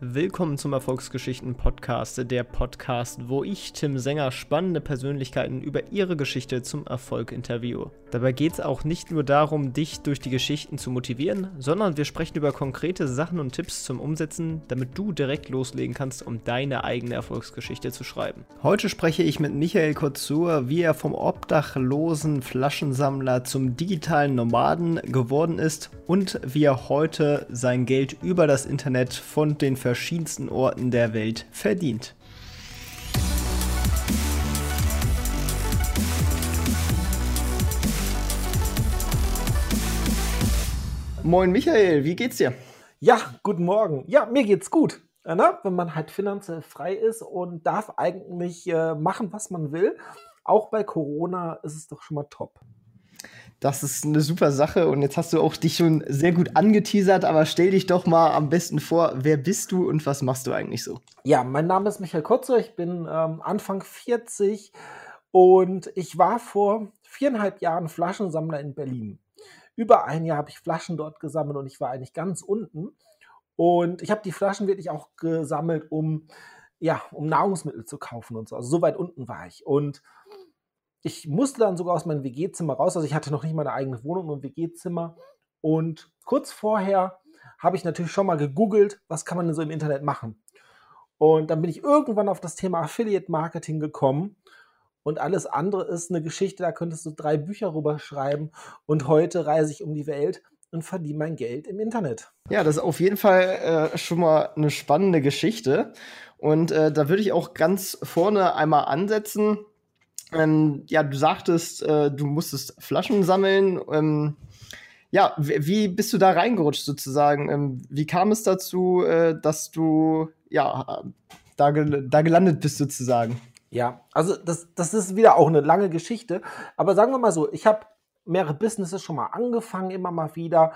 Willkommen zum Erfolgsgeschichten Podcast, der Podcast, wo ich, Tim Sänger, spannende Persönlichkeiten über ihre Geschichte zum Erfolg interviewe. Dabei geht es auch nicht nur darum, dich durch die Geschichten zu motivieren, sondern wir sprechen über konkrete Sachen und Tipps zum Umsetzen, damit du direkt loslegen kannst, um deine eigene Erfolgsgeschichte zu schreiben. Heute spreche ich mit Michael Kurzur, wie er vom obdachlosen Flaschensammler zum digitalen Nomaden geworden ist und wie er heute sein Geld über das Internet von den verschiedensten Orten der Welt verdient. Moin Michael, wie geht's dir? Ja, guten Morgen. Ja, mir geht's gut. Ja, ne? Wenn man halt finanziell frei ist und darf eigentlich äh, machen, was man will. Auch bei Corona ist es doch schon mal top. Das ist eine super Sache und jetzt hast du auch dich schon sehr gut angeteasert, aber stell dich doch mal am besten vor, wer bist du und was machst du eigentlich so? Ja, mein Name ist Michael Kotze, ich bin ähm, Anfang 40 und ich war vor viereinhalb Jahren Flaschensammler in Berlin. Über ein Jahr habe ich Flaschen dort gesammelt und ich war eigentlich ganz unten. Und ich habe die Flaschen wirklich auch gesammelt, um, ja, um Nahrungsmittel zu kaufen und so. Also so weit unten war ich. Und ich musste dann sogar aus meinem WG-Zimmer raus. Also ich hatte noch nicht meine eigene Wohnung und WG-Zimmer. Und kurz vorher habe ich natürlich schon mal gegoogelt, was kann man denn so im Internet machen. Und dann bin ich irgendwann auf das Thema Affiliate Marketing gekommen. Und alles andere ist eine Geschichte, da könntest du drei Bücher rüber schreiben. Und heute reise ich um die Welt und verdiene mein Geld im Internet. Ja, das ist auf jeden Fall äh, schon mal eine spannende Geschichte. Und äh, da würde ich auch ganz vorne einmal ansetzen. Ähm, ja, du sagtest, äh, du musstest Flaschen sammeln. Ähm, ja, wie bist du da reingerutscht sozusagen? Ähm, wie kam es dazu, äh, dass du ja da, gel da gelandet bist sozusagen? Ja, also das, das ist wieder auch eine lange Geschichte. Aber sagen wir mal so, ich habe mehrere Businesses schon mal angefangen, immer mal wieder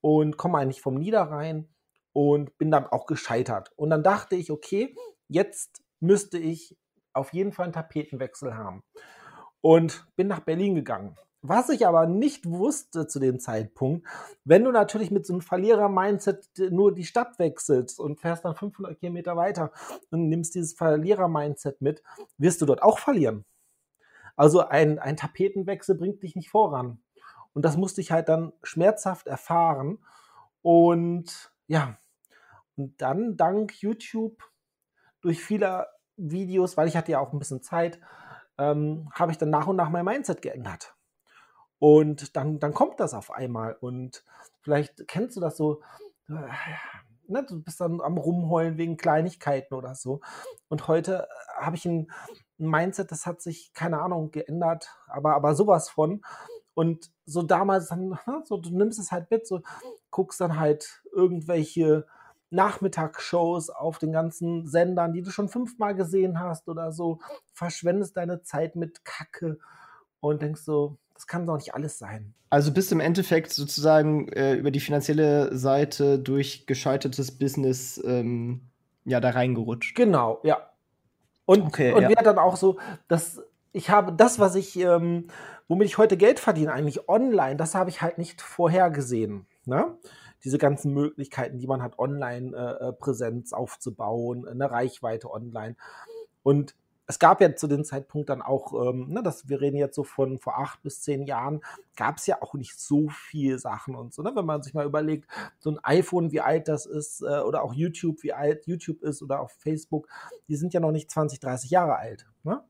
und komme eigentlich vom Niederrhein und bin dann auch gescheitert. Und dann dachte ich, okay, jetzt müsste ich auf jeden Fall einen Tapetenwechsel haben. Und bin nach Berlin gegangen. Was ich aber nicht wusste zu dem Zeitpunkt, wenn du natürlich mit so einem Verlierer-Mindset nur die Stadt wechselst und fährst dann 500 Kilometer weiter und nimmst dieses Verlierer-Mindset mit, wirst du dort auch verlieren. Also ein, ein Tapetenwechsel bringt dich nicht voran. Und das musste ich halt dann schmerzhaft erfahren. Und ja, und dann dank YouTube durch viele Videos, weil ich hatte ja auch ein bisschen Zeit, ähm, habe ich dann nach und nach mein Mindset geändert. Und dann, dann kommt das auf einmal. Und vielleicht kennst du das so, äh, ne, du bist dann am Rumheulen wegen Kleinigkeiten oder so. Und heute äh, habe ich ein, Mindset, das hat sich, keine Ahnung, geändert, aber, aber sowas von. Und so damals dann, ne, so, du nimmst es halt mit, so guckst dann halt irgendwelche Nachmittagsshows auf den ganzen Sendern, die du schon fünfmal gesehen hast oder so, verschwendest deine Zeit mit Kacke und denkst so, das kann doch nicht alles sein. Also bist du im Endeffekt sozusagen äh, über die finanzielle Seite durch gescheitertes Business ähm, ja da reingerutscht. Genau, ja. Und, okay, und ja. wir dann auch so, dass ich habe das, was ich, ähm, womit ich heute Geld verdiene, eigentlich online, das habe ich halt nicht vorhergesehen. Ne? diese ganzen Möglichkeiten, die man hat, Online-Präsenz äh, äh aufzubauen, eine Reichweite online. Und es gab ja zu dem Zeitpunkt dann auch, ähm, ne, das, wir reden jetzt so von vor acht bis zehn Jahren, gab es ja auch nicht so viel Sachen und so. Ne? Wenn man sich mal überlegt, so ein iPhone, wie alt das ist, äh, oder auch YouTube, wie alt YouTube ist, oder auch Facebook, die sind ja noch nicht 20, 30 Jahre alt. Ne?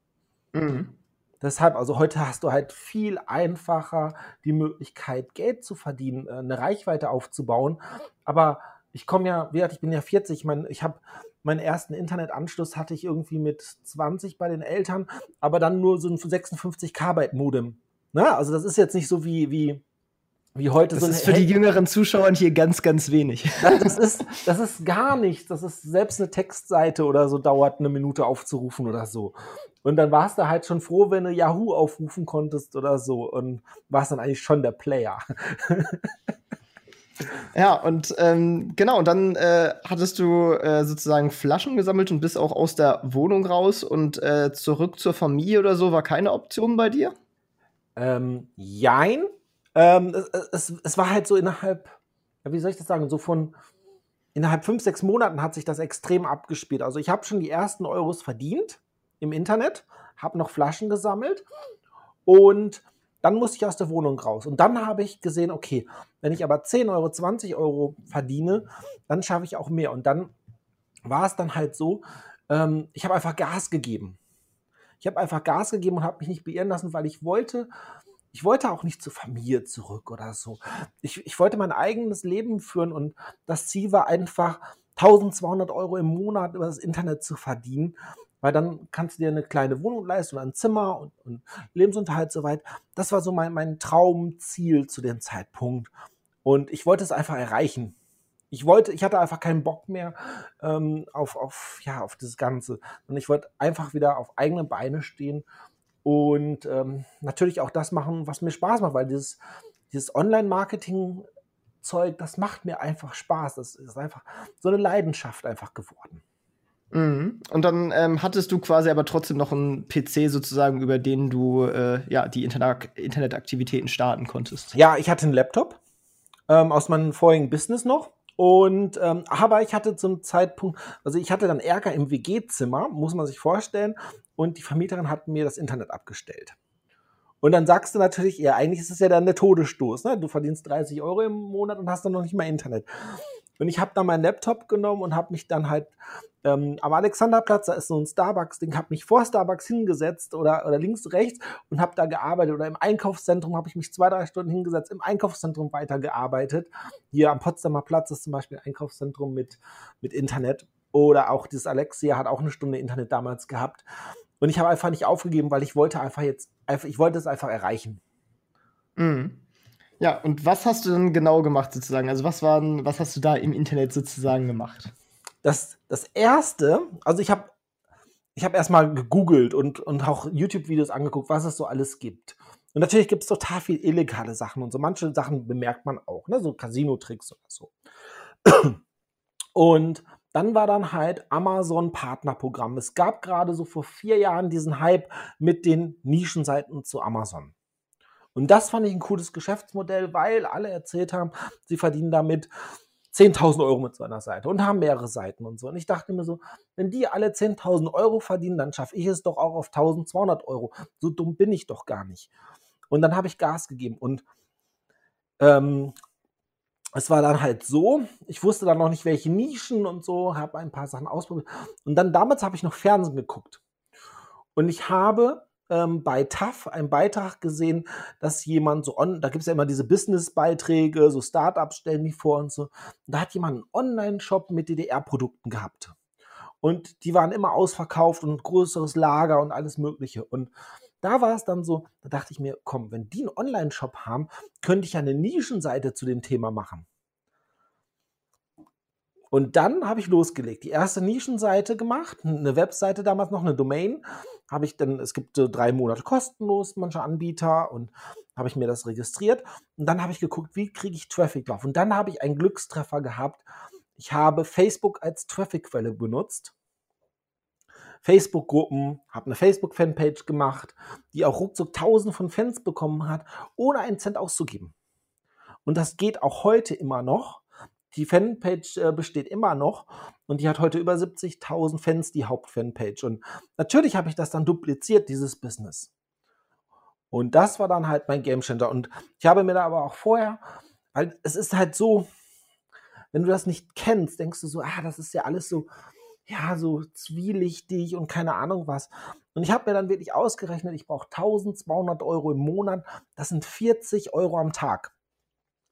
Mhm. Deshalb, also heute hast du halt viel einfacher die Möglichkeit, Geld zu verdienen, äh, eine Reichweite aufzubauen. Aber ich komme ja, wie gesagt, ich bin ja 40, ich meine, ich habe meinen ersten Internetanschluss hatte ich irgendwie mit 20 bei den Eltern, aber dann nur so ein 56 Kbyte Modem. Ne? Also das ist jetzt nicht so wie, wie wie heute das so ist für die jüngeren Zuschauer hier ganz, ganz wenig. Das ist, das ist gar nichts. Das ist selbst eine Textseite oder so dauert eine Minute aufzurufen oder so. Und dann warst du halt schon froh, wenn du Yahoo aufrufen konntest oder so und warst dann eigentlich schon der Player. Ja, und ähm, genau, und dann äh, hattest du äh, sozusagen Flaschen gesammelt und bist auch aus der Wohnung raus und äh, zurück zur Familie oder so war keine Option bei dir? Ähm, jein, ähm, es, es, es, war halt so innerhalb, wie soll ich das sagen, so von, innerhalb fünf, sechs Monaten hat sich das extrem abgespielt. Also ich habe schon die ersten Euros verdient im Internet, habe noch Flaschen gesammelt und dann musste ich aus der Wohnung raus. Und dann habe ich gesehen, okay, wenn ich aber 10 Euro, 20 Euro verdiene, dann schaffe ich auch mehr. Und dann war es dann halt so, ähm, ich habe einfach Gas gegeben. Ich habe einfach Gas gegeben und habe mich nicht beirren lassen, weil ich wollte, ich wollte auch nicht zur Familie zurück oder so. Ich, ich wollte mein eigenes Leben führen und das Ziel war einfach, 1200 Euro im Monat über das Internet zu verdienen, weil dann kannst du dir eine kleine Wohnung leisten und ein Zimmer und, und Lebensunterhalt soweit. Das war so mein, mein Traumziel zu dem Zeitpunkt. Und ich wollte es einfach erreichen. Ich wollte, ich hatte einfach keinen Bock mehr ähm, auf, auf, ja, auf das Ganze. Und ich wollte einfach wieder auf eigene Beine stehen und ähm, natürlich auch das machen, was mir Spaß macht, weil dieses, dieses Online-Marketing-Zeug, das macht mir einfach Spaß. Das ist einfach so eine Leidenschaft einfach geworden. Mhm. Und dann ähm, hattest du quasi aber trotzdem noch einen PC sozusagen, über den du äh, ja die Internet Internetaktivitäten starten konntest. Ja, ich hatte einen Laptop ähm, aus meinem vorigen Business noch. Und ähm, aber ich hatte zum Zeitpunkt, also ich hatte dann Ärger im WG-Zimmer, muss man sich vorstellen und die Vermieterin hat mir das Internet abgestellt. Und dann sagst du natürlich, ja, eigentlich ist es ja dann der Todesstoß. Ne? Du verdienst 30 Euro im Monat und hast dann noch nicht mal Internet. Und ich habe dann meinen Laptop genommen und habe mich dann halt ähm, am Alexanderplatz, da ist so ein Starbucks-Ding, habe mich vor Starbucks hingesetzt oder, oder links, rechts und habe da gearbeitet. Oder im Einkaufszentrum habe ich mich zwei, drei Stunden hingesetzt, im Einkaufszentrum weitergearbeitet. Hier am Potsdamer Platz ist zum Beispiel ein Einkaufszentrum mit, mit Internet. Oder auch das Alexia hat auch eine Stunde Internet damals gehabt. Und ich habe einfach nicht aufgegeben, weil ich wollte einfach jetzt, ich wollte es einfach erreichen. Mhm. Ja, und was hast du denn genau gemacht sozusagen? Also was waren, was hast du da im Internet sozusagen gemacht? Das, das erste, also ich habe ich hab erstmal gegoogelt und, und auch YouTube-Videos angeguckt, was es so alles gibt. Und natürlich gibt es total viel illegale Sachen und so. Manche Sachen bemerkt man auch, ne? so Casino-Tricks oder so. Und dann war dann halt Amazon Partnerprogramm. Es gab gerade so vor vier Jahren diesen Hype mit den Nischenseiten zu Amazon. Und das fand ich ein cooles Geschäftsmodell, weil alle erzählt haben, sie verdienen damit 10.000 Euro mit so einer Seite und haben mehrere Seiten und so. Und ich dachte mir so, wenn die alle 10.000 Euro verdienen, dann schaffe ich es doch auch auf 1.200 Euro. So dumm bin ich doch gar nicht. Und dann habe ich Gas gegeben und ähm, es war dann halt so, ich wusste dann noch nicht, welche Nischen und so, habe ein paar Sachen ausprobiert. Und dann damals habe ich noch Fernsehen geguckt. Und ich habe ähm, bei TAF einen Beitrag gesehen, dass jemand so on, da gibt es ja immer diese Business-Beiträge, so Startups stellen die vor und so. Und da hat jemand einen Online-Shop mit DDR-Produkten gehabt. Und die waren immer ausverkauft und größeres Lager und alles Mögliche. Und da war es dann so, da dachte ich mir, komm, wenn die einen Online-Shop haben, könnte ich ja eine Nischenseite zu dem Thema machen. Und dann habe ich losgelegt. Die erste Nischenseite gemacht, eine Webseite damals noch, eine Domain. Habe ich dann, es gibt so drei Monate kostenlos, manche Anbieter, und habe ich mir das registriert. Und dann habe ich geguckt, wie kriege ich Traffic drauf. Und dann habe ich einen Glückstreffer gehabt. Ich habe Facebook als Traffic-Quelle benutzt. Facebook-Gruppen, habe eine Facebook-Fanpage gemacht, die auch ruckzuck tausende von Fans bekommen hat, ohne einen Cent auszugeben. Und das geht auch heute immer noch die Fanpage äh, besteht immer noch und die hat heute über 70.000 Fans, die Hauptfanpage. Und natürlich habe ich das dann dupliziert, dieses Business. Und das war dann halt mein Game Changer. Und ich habe mir da aber auch vorher, weil es ist halt so, wenn du das nicht kennst, denkst du so, ah, das ist ja alles so, ja, so zwielichtig und keine Ahnung was. Und ich habe mir dann wirklich ausgerechnet, ich brauche 1200 Euro im Monat. Das sind 40 Euro am Tag.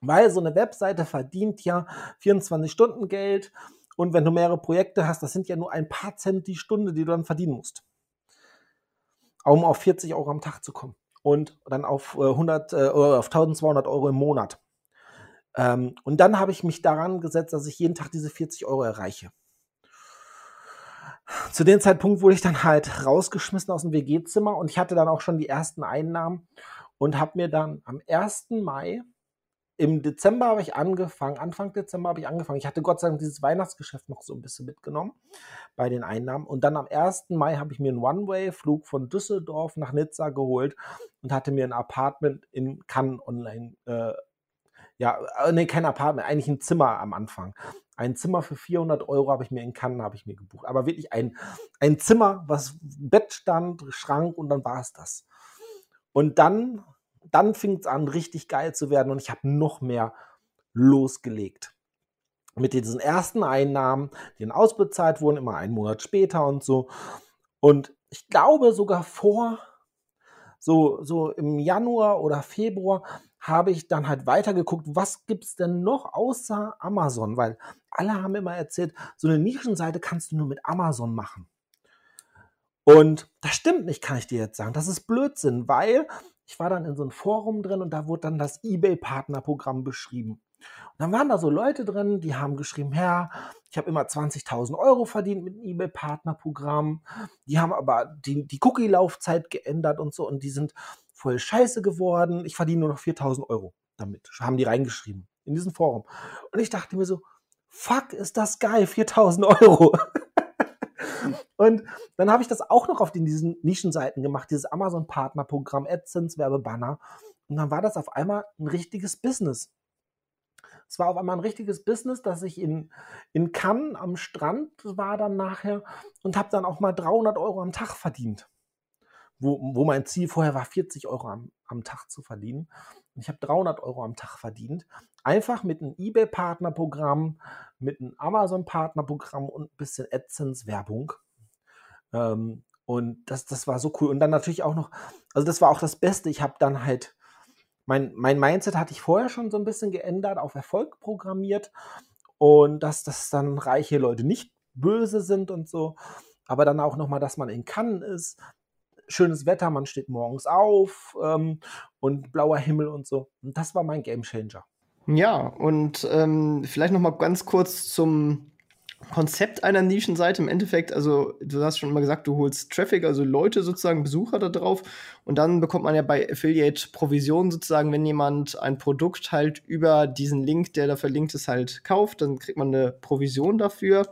Weil so eine Webseite verdient ja 24 Stunden Geld und wenn du mehrere Projekte hast, das sind ja nur ein paar Cent die Stunde, die du dann verdienen musst. Um auf 40 Euro am Tag zu kommen und dann auf 100 äh, auf 1200 Euro im Monat. Ähm, und dann habe ich mich daran gesetzt, dass ich jeden Tag diese 40 Euro erreiche. Zu dem Zeitpunkt wurde ich dann halt rausgeschmissen aus dem WG-Zimmer und ich hatte dann auch schon die ersten Einnahmen und habe mir dann am 1. Mai im Dezember habe ich angefangen, Anfang Dezember habe ich angefangen. Ich hatte Gott sei Dank dieses Weihnachtsgeschäft noch so ein bisschen mitgenommen bei den Einnahmen. Und dann am 1. Mai habe ich mir einen One-Way-Flug von Düsseldorf nach Nizza geholt und hatte mir ein Apartment in Cannes online, äh, ja, äh, nee, kein Apartment, eigentlich ein Zimmer am Anfang. ein Zimmer für 400 Euro habe ich mir in Cannes habe ich mir gebucht. Aber wirklich ein, ein Zimmer, was Bett stand, Schrank und dann war es das. Und dann, dann fing es an, richtig geil zu werden und ich habe noch mehr losgelegt. Mit diesen ersten Einnahmen, die dann ausbezahlt wurden, immer einen Monat später und so. Und ich glaube sogar vor, so, so im Januar oder Februar, habe ich dann halt weitergeguckt, was gibt es denn noch außer Amazon? Weil alle haben immer erzählt, so eine Nischenseite kannst du nur mit Amazon machen. Und das stimmt nicht, kann ich dir jetzt sagen. Das ist Blödsinn, weil ich war dann in so einem Forum drin und da wurde dann das eBay-Partnerprogramm beschrieben. Und dann waren da so Leute drin, die haben geschrieben, Herr, ich habe immer 20.000 Euro verdient mit dem eBay-Partnerprogramm. Die haben aber die, die Cookie-Laufzeit geändert und so und die sind voll scheiße geworden. Ich verdiene nur noch 4.000 Euro damit. Haben die reingeschrieben in diesem Forum. Und ich dachte mir so, fuck, ist das geil, 4.000 Euro. Und dann habe ich das auch noch auf den, diesen Nischenseiten gemacht, dieses Amazon-Partnerprogramm, AdSense, Werbebanner. Und dann war das auf einmal ein richtiges Business. Es war auf einmal ein richtiges Business, dass ich in, in Cannes am Strand war dann nachher und habe dann auch mal 300 Euro am Tag verdient. Wo, wo mein Ziel vorher war, 40 Euro am, am Tag zu verdienen. Und ich habe 300 Euro am Tag verdient. Einfach mit einem eBay-Partnerprogramm, mit einem Amazon-Partnerprogramm und ein bisschen AdSense-Werbung. Ähm, und das, das war so cool. Und dann natürlich auch noch, also das war auch das Beste. Ich habe dann halt, mein, mein Mindset hatte ich vorher schon so ein bisschen geändert, auf Erfolg programmiert. Und dass, dass dann reiche Leute nicht böse sind und so. Aber dann auch nochmal, dass man in Cannes ist, schönes Wetter, man steht morgens auf ähm, und blauer Himmel und so. Und das war mein Gamechanger. Ja, und ähm, vielleicht noch mal ganz kurz zum Konzept einer Nischenseite. Im Endeffekt, also du hast schon mal gesagt, du holst Traffic, also Leute sozusagen, Besucher da drauf. Und dann bekommt man ja bei Affiliate Provision sozusagen, wenn jemand ein Produkt halt über diesen Link, der da verlinkt ist, halt kauft, dann kriegt man eine Provision dafür.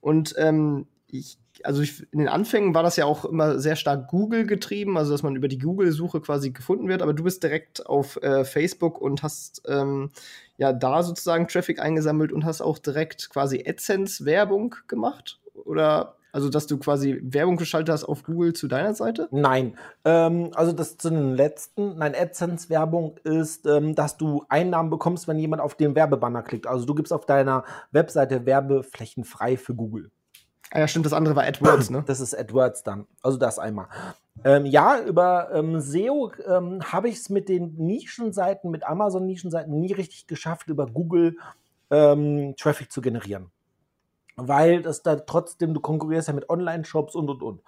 Und ähm, ich also ich, in den Anfängen war das ja auch immer sehr stark Google getrieben, also dass man über die Google-Suche quasi gefunden wird, aber du bist direkt auf äh, Facebook und hast ähm, ja da sozusagen Traffic eingesammelt und hast auch direkt quasi AdSense-Werbung gemacht? Oder also, dass du quasi Werbung geschaltet hast auf Google zu deiner Seite? Nein. Ähm, also, das zu den letzten. Nein, AdSense-Werbung ist, ähm, dass du Einnahmen bekommst, wenn jemand auf den Werbebanner klickt. Also, du gibst auf deiner Webseite Werbeflächen frei für Google. Ah ja, stimmt, das andere war AdWords, ne? Das ist AdWords dann. Also das einmal. Ähm, ja, über ähm, SEO ähm, habe ich es mit den Nischenseiten, mit Amazon-Nischenseiten nie richtig geschafft, über Google ähm, Traffic zu generieren. Weil das da trotzdem, du konkurrierst ja mit Online-Shops und und und.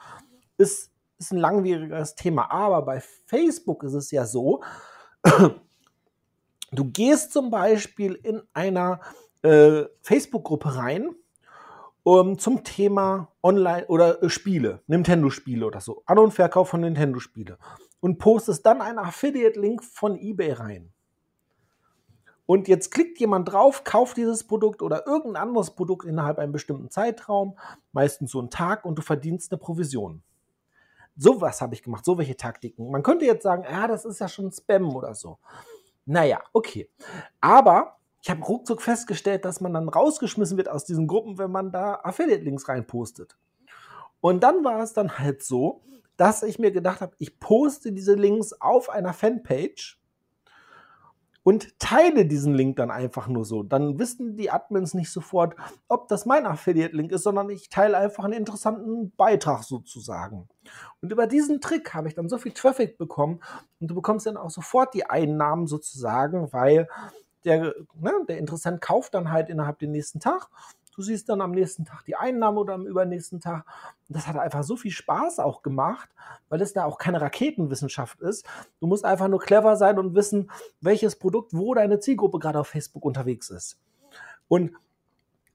Ist, ist ein langwieriges Thema. Aber bei Facebook ist es ja so, du gehst zum Beispiel in einer äh, Facebook-Gruppe rein um, zum Thema Online- oder äh, Spiele, Nintendo-Spiele oder so, An- und Verkauf von Nintendo-Spiele und postest dann einen Affiliate-Link von eBay rein. Und jetzt klickt jemand drauf, kauft dieses Produkt oder irgendein anderes Produkt innerhalb einem bestimmten Zeitraum, meistens so einen Tag, und du verdienst eine Provision. So was habe ich gemacht, so welche Taktiken. Man könnte jetzt sagen, ja, das ist ja schon Spam oder so. Naja, okay. Aber ich habe ruckzuck festgestellt, dass man dann rausgeschmissen wird aus diesen Gruppen, wenn man da Affiliate-Links reinpostet. Und dann war es dann halt so, dass ich mir gedacht habe, ich poste diese Links auf einer Fanpage und teile diesen Link dann einfach nur so. Dann wissen die Admins nicht sofort, ob das mein Affiliate-Link ist, sondern ich teile einfach einen interessanten Beitrag sozusagen. Und über diesen Trick habe ich dann so viel Traffic bekommen und du bekommst dann auch sofort die Einnahmen sozusagen, weil der, ne, der Interessent kauft dann halt innerhalb den nächsten Tag. Du siehst dann am nächsten Tag die Einnahme oder am übernächsten Tag. Das hat einfach so viel Spaß auch gemacht, weil es da auch keine Raketenwissenschaft ist. Du musst einfach nur clever sein und wissen, welches Produkt, wo deine Zielgruppe gerade auf Facebook unterwegs ist. Und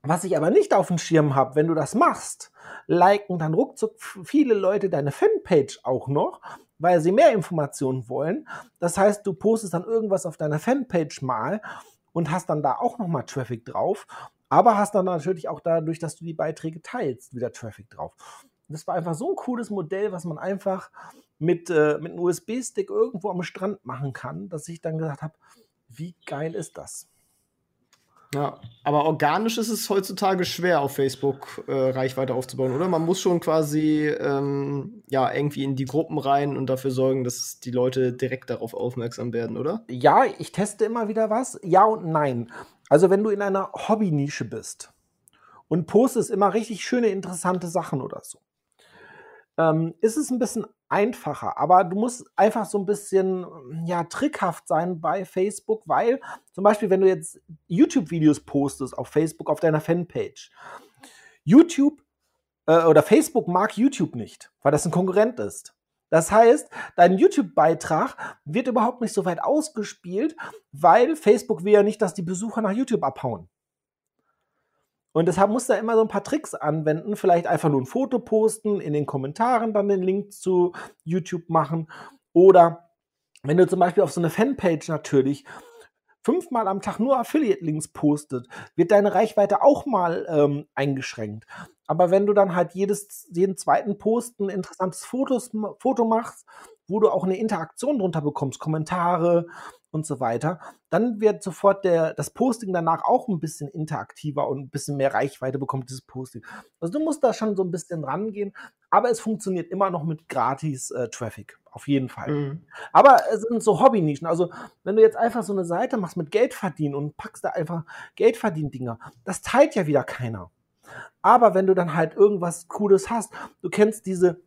was ich aber nicht auf dem Schirm habe, wenn du das machst, liken dann ruckzuck viele Leute deine Fanpage auch noch, weil sie mehr Informationen wollen. Das heißt, du postest dann irgendwas auf deiner Fanpage mal und hast dann da auch nochmal Traffic drauf, aber hast dann natürlich auch dadurch, dass du die Beiträge teilst, wieder Traffic drauf. Das war einfach so ein cooles Modell, was man einfach mit, äh, mit einem USB-Stick irgendwo am Strand machen kann, dass ich dann gesagt habe, wie geil ist das? Ja, aber organisch ist es heutzutage schwer, auf Facebook äh, Reichweite aufzubauen, oder? Man muss schon quasi ähm, ja irgendwie in die Gruppen rein und dafür sorgen, dass die Leute direkt darauf aufmerksam werden, oder? Ja, ich teste immer wieder was. Ja und nein. Also wenn du in einer Hobby-Nische bist und postest immer richtig schöne, interessante Sachen oder so, ähm, ist es ein bisschen einfacher. Aber du musst einfach so ein bisschen ja, trickhaft sein bei Facebook, weil zum Beispiel, wenn du jetzt YouTube-Videos postest auf Facebook, auf deiner Fanpage, YouTube äh, oder Facebook mag YouTube nicht, weil das ein Konkurrent ist. Das heißt, dein YouTube-Beitrag wird überhaupt nicht so weit ausgespielt, weil Facebook will ja nicht, dass die Besucher nach YouTube abhauen. Und deshalb musst du da immer so ein paar Tricks anwenden. Vielleicht einfach nur ein Foto posten, in den Kommentaren dann den Link zu YouTube machen. Oder wenn du zum Beispiel auf so eine Fanpage natürlich fünfmal am Tag nur Affiliate-Links postet, wird deine Reichweite auch mal ähm, eingeschränkt. Aber wenn du dann halt jedes, jeden zweiten Post ein interessantes Fotos, Foto machst, wo du auch eine Interaktion drunter bekommst, Kommentare, und so weiter, dann wird sofort der, das Posting danach auch ein bisschen interaktiver und ein bisschen mehr Reichweite bekommt dieses Posting. Also du musst da schon so ein bisschen rangehen, aber es funktioniert immer noch mit gratis äh, Traffic, auf jeden Fall. Mhm. Aber es sind so Hobby-Nischen. Also wenn du jetzt einfach so eine Seite machst mit Geld verdienen und packst da einfach Geld verdienen Dinger, das teilt ja wieder keiner. Aber wenn du dann halt irgendwas Cooles hast, du kennst diese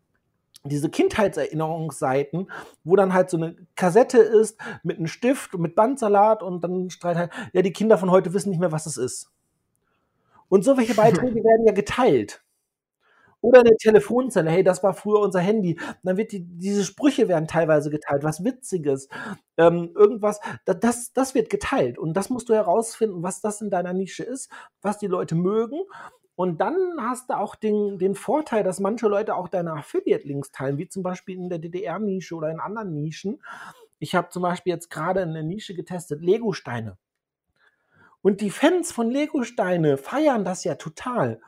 diese Kindheitserinnerungsseiten, wo dann halt so eine Kassette ist mit einem Stift und mit Bandsalat und dann streit halt, ja, die Kinder von heute wissen nicht mehr, was es ist. Und so welche Beiträge werden ja geteilt. Oder eine Telefonzelle, hey, das war früher unser Handy. dann wird die, diese Sprüche werden teilweise geteilt, was Witziges, ähm, irgendwas, das, das wird geteilt. Und das musst du herausfinden, was das in deiner Nische ist, was die Leute mögen und dann hast du auch den, den Vorteil, dass manche Leute auch deine Affiliate-Links teilen, wie zum Beispiel in der DDR-Nische oder in anderen Nischen. Ich habe zum Beispiel jetzt gerade eine Nische getestet, Lego-Steine. Und die Fans von Lego-Steine feiern das ja total.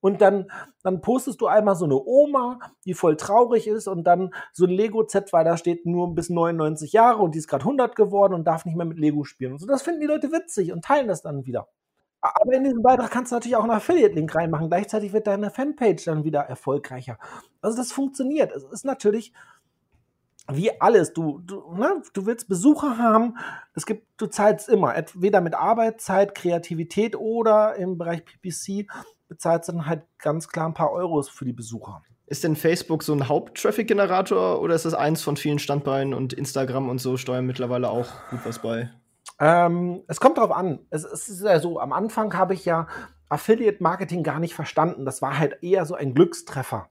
Und dann, dann postest du einmal so eine Oma, die voll traurig ist und dann so ein Lego-Set, weil da steht nur bis 99 Jahre und die ist gerade 100 geworden und darf nicht mehr mit Lego spielen. Und so, das finden die Leute witzig und teilen das dann wieder. Aber in diesem Beitrag kannst du natürlich auch einen Affiliate-Link reinmachen. Gleichzeitig wird deine Fanpage dann wieder erfolgreicher. Also das funktioniert. Es ist natürlich wie alles. Du, du, ne? du willst Besucher haben. Es gibt, du zahlst immer. Entweder mit Arbeitszeit, Kreativität oder im Bereich PPC bezahlst du dann halt ganz klar ein paar Euros für die Besucher. Ist denn Facebook so ein Haupt-Traffic-Generator oder ist das eins von vielen Standbeinen und Instagram und so steuern mittlerweile auch gut was bei? Ähm, es kommt darauf an. Es, es, ist ja so, am Anfang habe ich ja Affiliate Marketing gar nicht verstanden. Das war halt eher so ein Glückstreffer.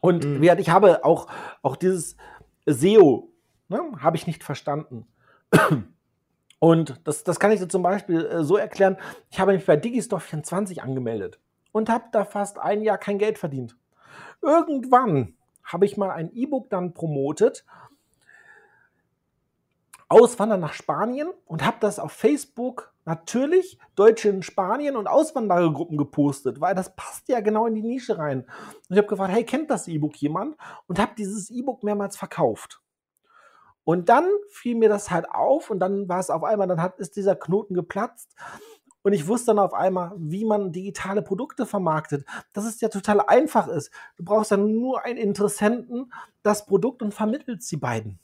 Und mhm. ich habe auch, auch dieses SEO, ne, habe ich nicht verstanden. Und das, das kann ich dir zum Beispiel äh, so erklären. Ich habe mich bei Digistore 24 angemeldet und habe da fast ein Jahr kein Geld verdient. Irgendwann habe ich mal ein E-Book dann promotet Auswandern nach Spanien und habe das auf Facebook natürlich Deutsche in Spanien und Auswanderergruppen gepostet, weil das passt ja genau in die Nische rein. Und ich habe gefragt, hey, kennt das E-Book jemand? Und habe dieses E-Book mehrmals verkauft. Und dann fiel mir das halt auf und dann war es auf einmal, dann hat, ist dieser Knoten geplatzt. Und ich wusste dann auf einmal, wie man digitale Produkte vermarktet. Dass es ja total einfach ist. Du brauchst dann nur einen Interessenten, das Produkt und vermittelst die beiden.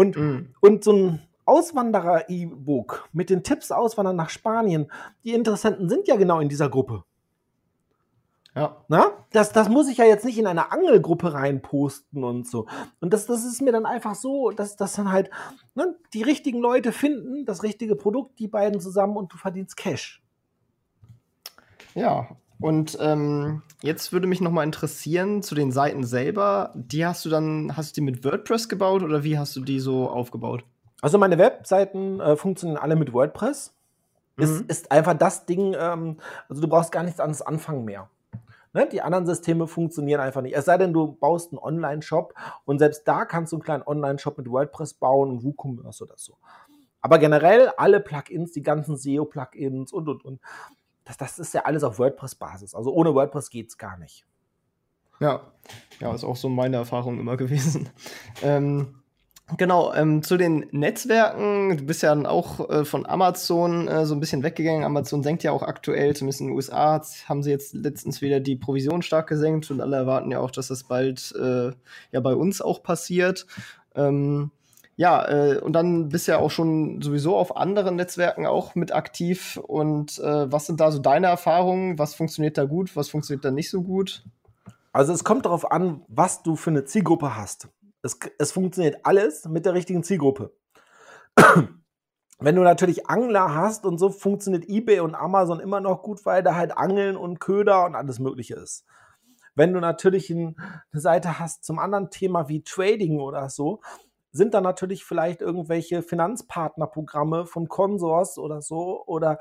Und, mhm. und so ein Auswanderer-E-Book mit den Tipps Auswandern nach Spanien, die Interessenten sind ja genau in dieser Gruppe. Ja. Na? Das, das muss ich ja jetzt nicht in eine Angelgruppe reinposten und so. Und das, das ist mir dann einfach so, dass, dass dann halt ne, die richtigen Leute finden, das richtige Produkt, die beiden zusammen und du verdienst Cash. Ja, und ähm, jetzt würde mich noch mal interessieren zu den Seiten selber. Die hast du dann, hast du die mit WordPress gebaut oder wie hast du die so aufgebaut? Also meine Webseiten äh, funktionieren alle mit WordPress. Mhm. Ist, ist einfach das Ding, ähm, also du brauchst gar nichts anderes anfangen mehr. Ne? Die anderen Systeme funktionieren einfach nicht. Es sei denn, du baust einen Online-Shop und selbst da kannst du einen kleinen Online-Shop mit WordPress bauen und WooCommerce oder so. Aber generell alle Plugins, die ganzen SEO-Plugins und und und das, das ist ja alles auf WordPress-Basis. Also ohne WordPress geht es gar nicht. Ja, ja, ist auch so meine Erfahrung immer gewesen. Ähm, Genau, ähm, zu den Netzwerken. Du bist ja dann auch äh, von Amazon äh, so ein bisschen weggegangen. Amazon senkt ja auch aktuell, zumindest in den USA, haben sie jetzt letztens wieder die Provision stark gesenkt und alle erwarten ja auch, dass das bald äh, ja bei uns auch passiert. Ähm, ja, äh, und dann bist du ja auch schon sowieso auf anderen Netzwerken auch mit aktiv. Und äh, was sind da so deine Erfahrungen? Was funktioniert da gut? Was funktioniert da nicht so gut? Also es kommt darauf an, was du für eine Zielgruppe hast. Es, es funktioniert alles mit der richtigen Zielgruppe. Wenn du natürlich Angler hast und so funktioniert eBay und Amazon immer noch gut, weil da halt Angeln und Köder und alles Mögliche ist. Wenn du natürlich eine Seite hast zum anderen Thema wie Trading oder so, sind da natürlich vielleicht irgendwelche Finanzpartnerprogramme vom Konsors oder so oder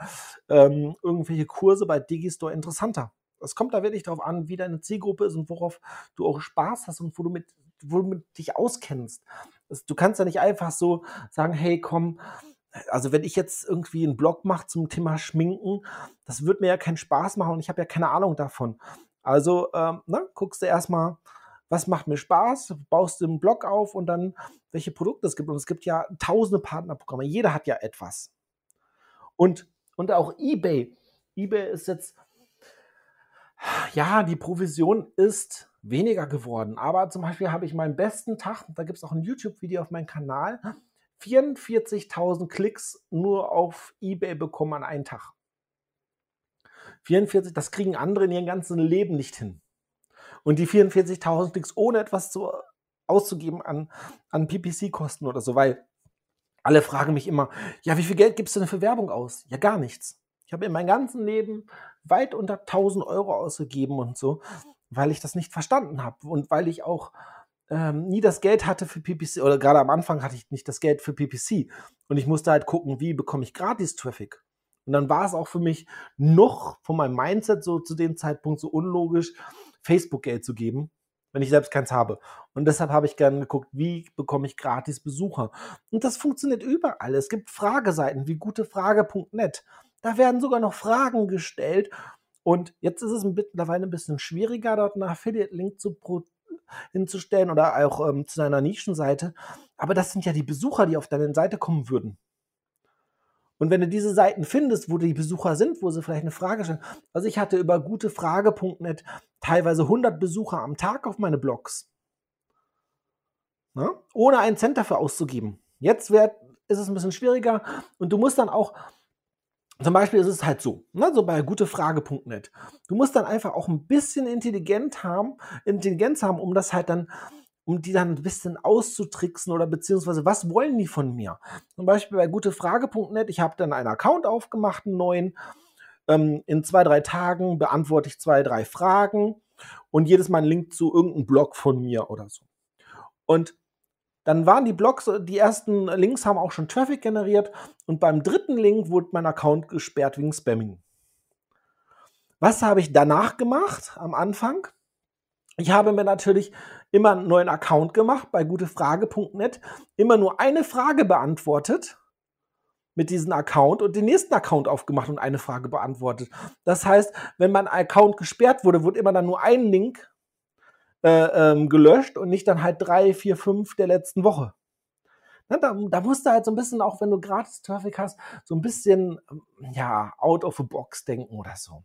ähm, irgendwelche Kurse bei Digistore interessanter. Es kommt da wirklich darauf an, wie deine Zielgruppe ist und worauf du auch Spaß hast und wo du mit, wo du mit dich auskennst. Du kannst ja nicht einfach so sagen, hey, komm, also wenn ich jetzt irgendwie einen Blog mache zum Thema Schminken, das wird mir ja keinen Spaß machen und ich habe ja keine Ahnung davon. Also ähm, na, guckst du erstmal, was macht mir Spaß, baust du einen Blog auf und dann, welche Produkte es gibt. Und es gibt ja tausende Partnerprogramme. Jeder hat ja etwas. Und, und auch eBay. eBay ist jetzt, ja, die Provision ist weniger geworden. Aber zum Beispiel habe ich meinen besten Tag, da gibt es auch ein YouTube-Video auf meinem Kanal, 44.000 Klicks nur auf eBay bekommen an einem Tag. 44, das kriegen andere in ihrem ganzen Leben nicht hin. Und die 44.000 Klicks ohne etwas zu, auszugeben an, an PPC-Kosten oder so, weil alle fragen mich immer, ja, wie viel Geld gibst du denn für Werbung aus? Ja, gar nichts. Ich habe in meinem ganzen Leben weit unter 1000 Euro ausgegeben und so, weil ich das nicht verstanden habe und weil ich auch ähm, nie das Geld hatte für PPC oder gerade am Anfang hatte ich nicht das Geld für PPC und ich musste halt gucken, wie bekomme ich gratis Traffic. Und dann war es auch für mich noch von meinem Mindset so zu dem Zeitpunkt so unlogisch, Facebook-Geld zu geben, wenn ich selbst keins habe. Und deshalb habe ich gerne geguckt, wie bekomme ich gratis Besucher. Und das funktioniert überall. Es gibt Frageseiten wie gutefrage.net. Da werden sogar noch Fragen gestellt. Und jetzt ist es mittlerweile ein bisschen schwieriger, dort einen Affiliate-Link zu hinzustellen oder auch ähm, zu deiner Nischenseite. Aber das sind ja die Besucher, die auf deine Seite kommen würden. Und wenn du diese Seiten findest, wo die Besucher sind, wo sie vielleicht eine Frage stellen. Also ich hatte über gutefrage.net teilweise 100 Besucher am Tag auf meine Blogs. Na? Ohne einen Cent dafür auszugeben. Jetzt wird, ist es ein bisschen schwieriger und du musst dann auch, zum Beispiel ist es halt so, ne, so bei gutefrage.net. Du musst dann einfach auch ein bisschen intelligent haben, Intelligenz haben, um das halt dann um die dann ein bisschen auszutricksen oder beziehungsweise was wollen die von mir? Zum Beispiel bei gutefrage.net, ich habe dann einen Account aufgemacht, einen neuen. Ähm, in zwei, drei Tagen beantworte ich zwei, drei Fragen und jedes Mal ein Link zu irgendeinem Blog von mir oder so. Und dann waren die Blogs, die ersten Links haben auch schon Traffic generiert und beim dritten Link wurde mein Account gesperrt wegen Spamming. Was habe ich danach gemacht am Anfang? Ich habe mir natürlich immer einen neuen Account gemacht bei gutefrage.net, immer nur eine Frage beantwortet mit diesem Account und den nächsten Account aufgemacht und eine Frage beantwortet. Das heißt, wenn mein Account gesperrt wurde, wurde immer dann nur ein Link äh, ähm, gelöscht und nicht dann halt drei, vier, fünf der letzten Woche. Na, da, da musst du halt so ein bisschen, auch wenn du gratis Traffic hast, so ein bisschen, ja, out of the box denken oder so.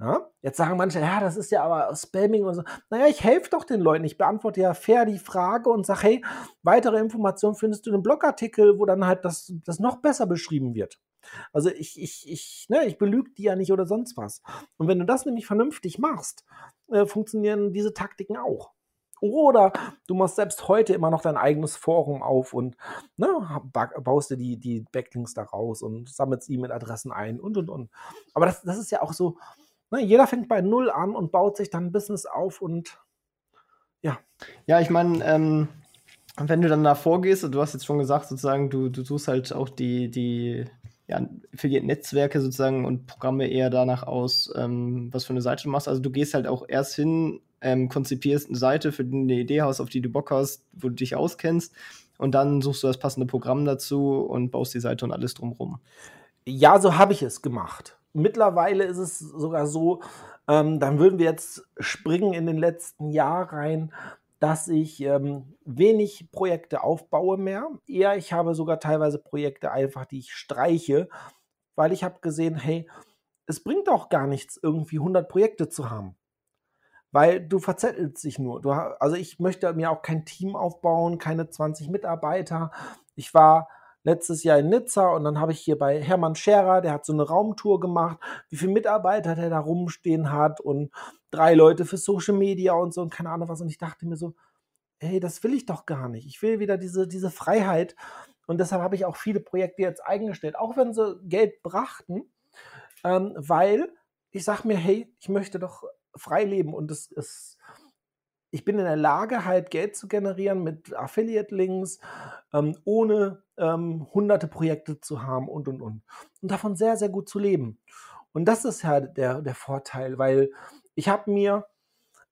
Ja? Jetzt sagen manche, ja, das ist ja aber Spamming und so. Naja, ich helfe doch den Leuten. Ich beantworte ja fair die Frage und sage, hey, weitere Informationen findest du in einem Blogartikel, wo dann halt das, das noch besser beschrieben wird. Also ich, ich, ich, ne, ich belüge die ja nicht oder sonst was. Und wenn du das nämlich vernünftig machst, äh, funktionieren diese Taktiken auch. Oder du machst selbst heute immer noch dein eigenes Forum auf und ne, baust dir die, die Backlinks da raus und sammelst E-Mail-Adressen ein und und und. Aber das, das ist ja auch so, Ne, jeder fängt bei Null an und baut sich dann ein Business auf und ja. Ja, ich meine, ähm, wenn du dann da vorgehst, du hast jetzt schon gesagt, sozusagen, du, du suchst halt auch die, die ja, Affiliate-Netzwerke sozusagen und Programme eher danach aus, ähm, was für eine Seite du machst. Also du gehst halt auch erst hin, ähm, konzipierst eine Seite, für die eine Idee hast, auf die du Bock hast, wo du dich auskennst und dann suchst du das passende Programm dazu und baust die Seite und alles drumrum. Ja, so habe ich es gemacht mittlerweile ist es sogar so, ähm, dann würden wir jetzt springen in den letzten Jahr rein. dass ich ähm, wenig Projekte aufbaue mehr. Eher, ich habe sogar teilweise Projekte einfach, die ich streiche, weil ich habe gesehen, hey, es bringt auch gar nichts, irgendwie 100 Projekte zu haben. Weil du verzettelst dich nur. Du, also ich möchte mir auch kein Team aufbauen, keine 20 Mitarbeiter. Ich war letztes Jahr in Nizza und dann habe ich hier bei Hermann Scherer, der hat so eine Raumtour gemacht, wie viele Mitarbeiter der da rumstehen hat und drei Leute für Social Media und so und keine Ahnung was. Und ich dachte mir so, hey, das will ich doch gar nicht. Ich will wieder diese, diese Freiheit. Und deshalb habe ich auch viele Projekte jetzt eingestellt, auch wenn sie Geld brachten, ähm, weil ich sage mir, hey, ich möchte doch frei leben und es ist ich bin in der Lage, halt Geld zu generieren mit Affiliate-Links, ähm, ohne ähm, hunderte Projekte zu haben und, und, und. Und davon sehr, sehr gut zu leben. Und das ist ja der, der Vorteil, weil ich habe mir,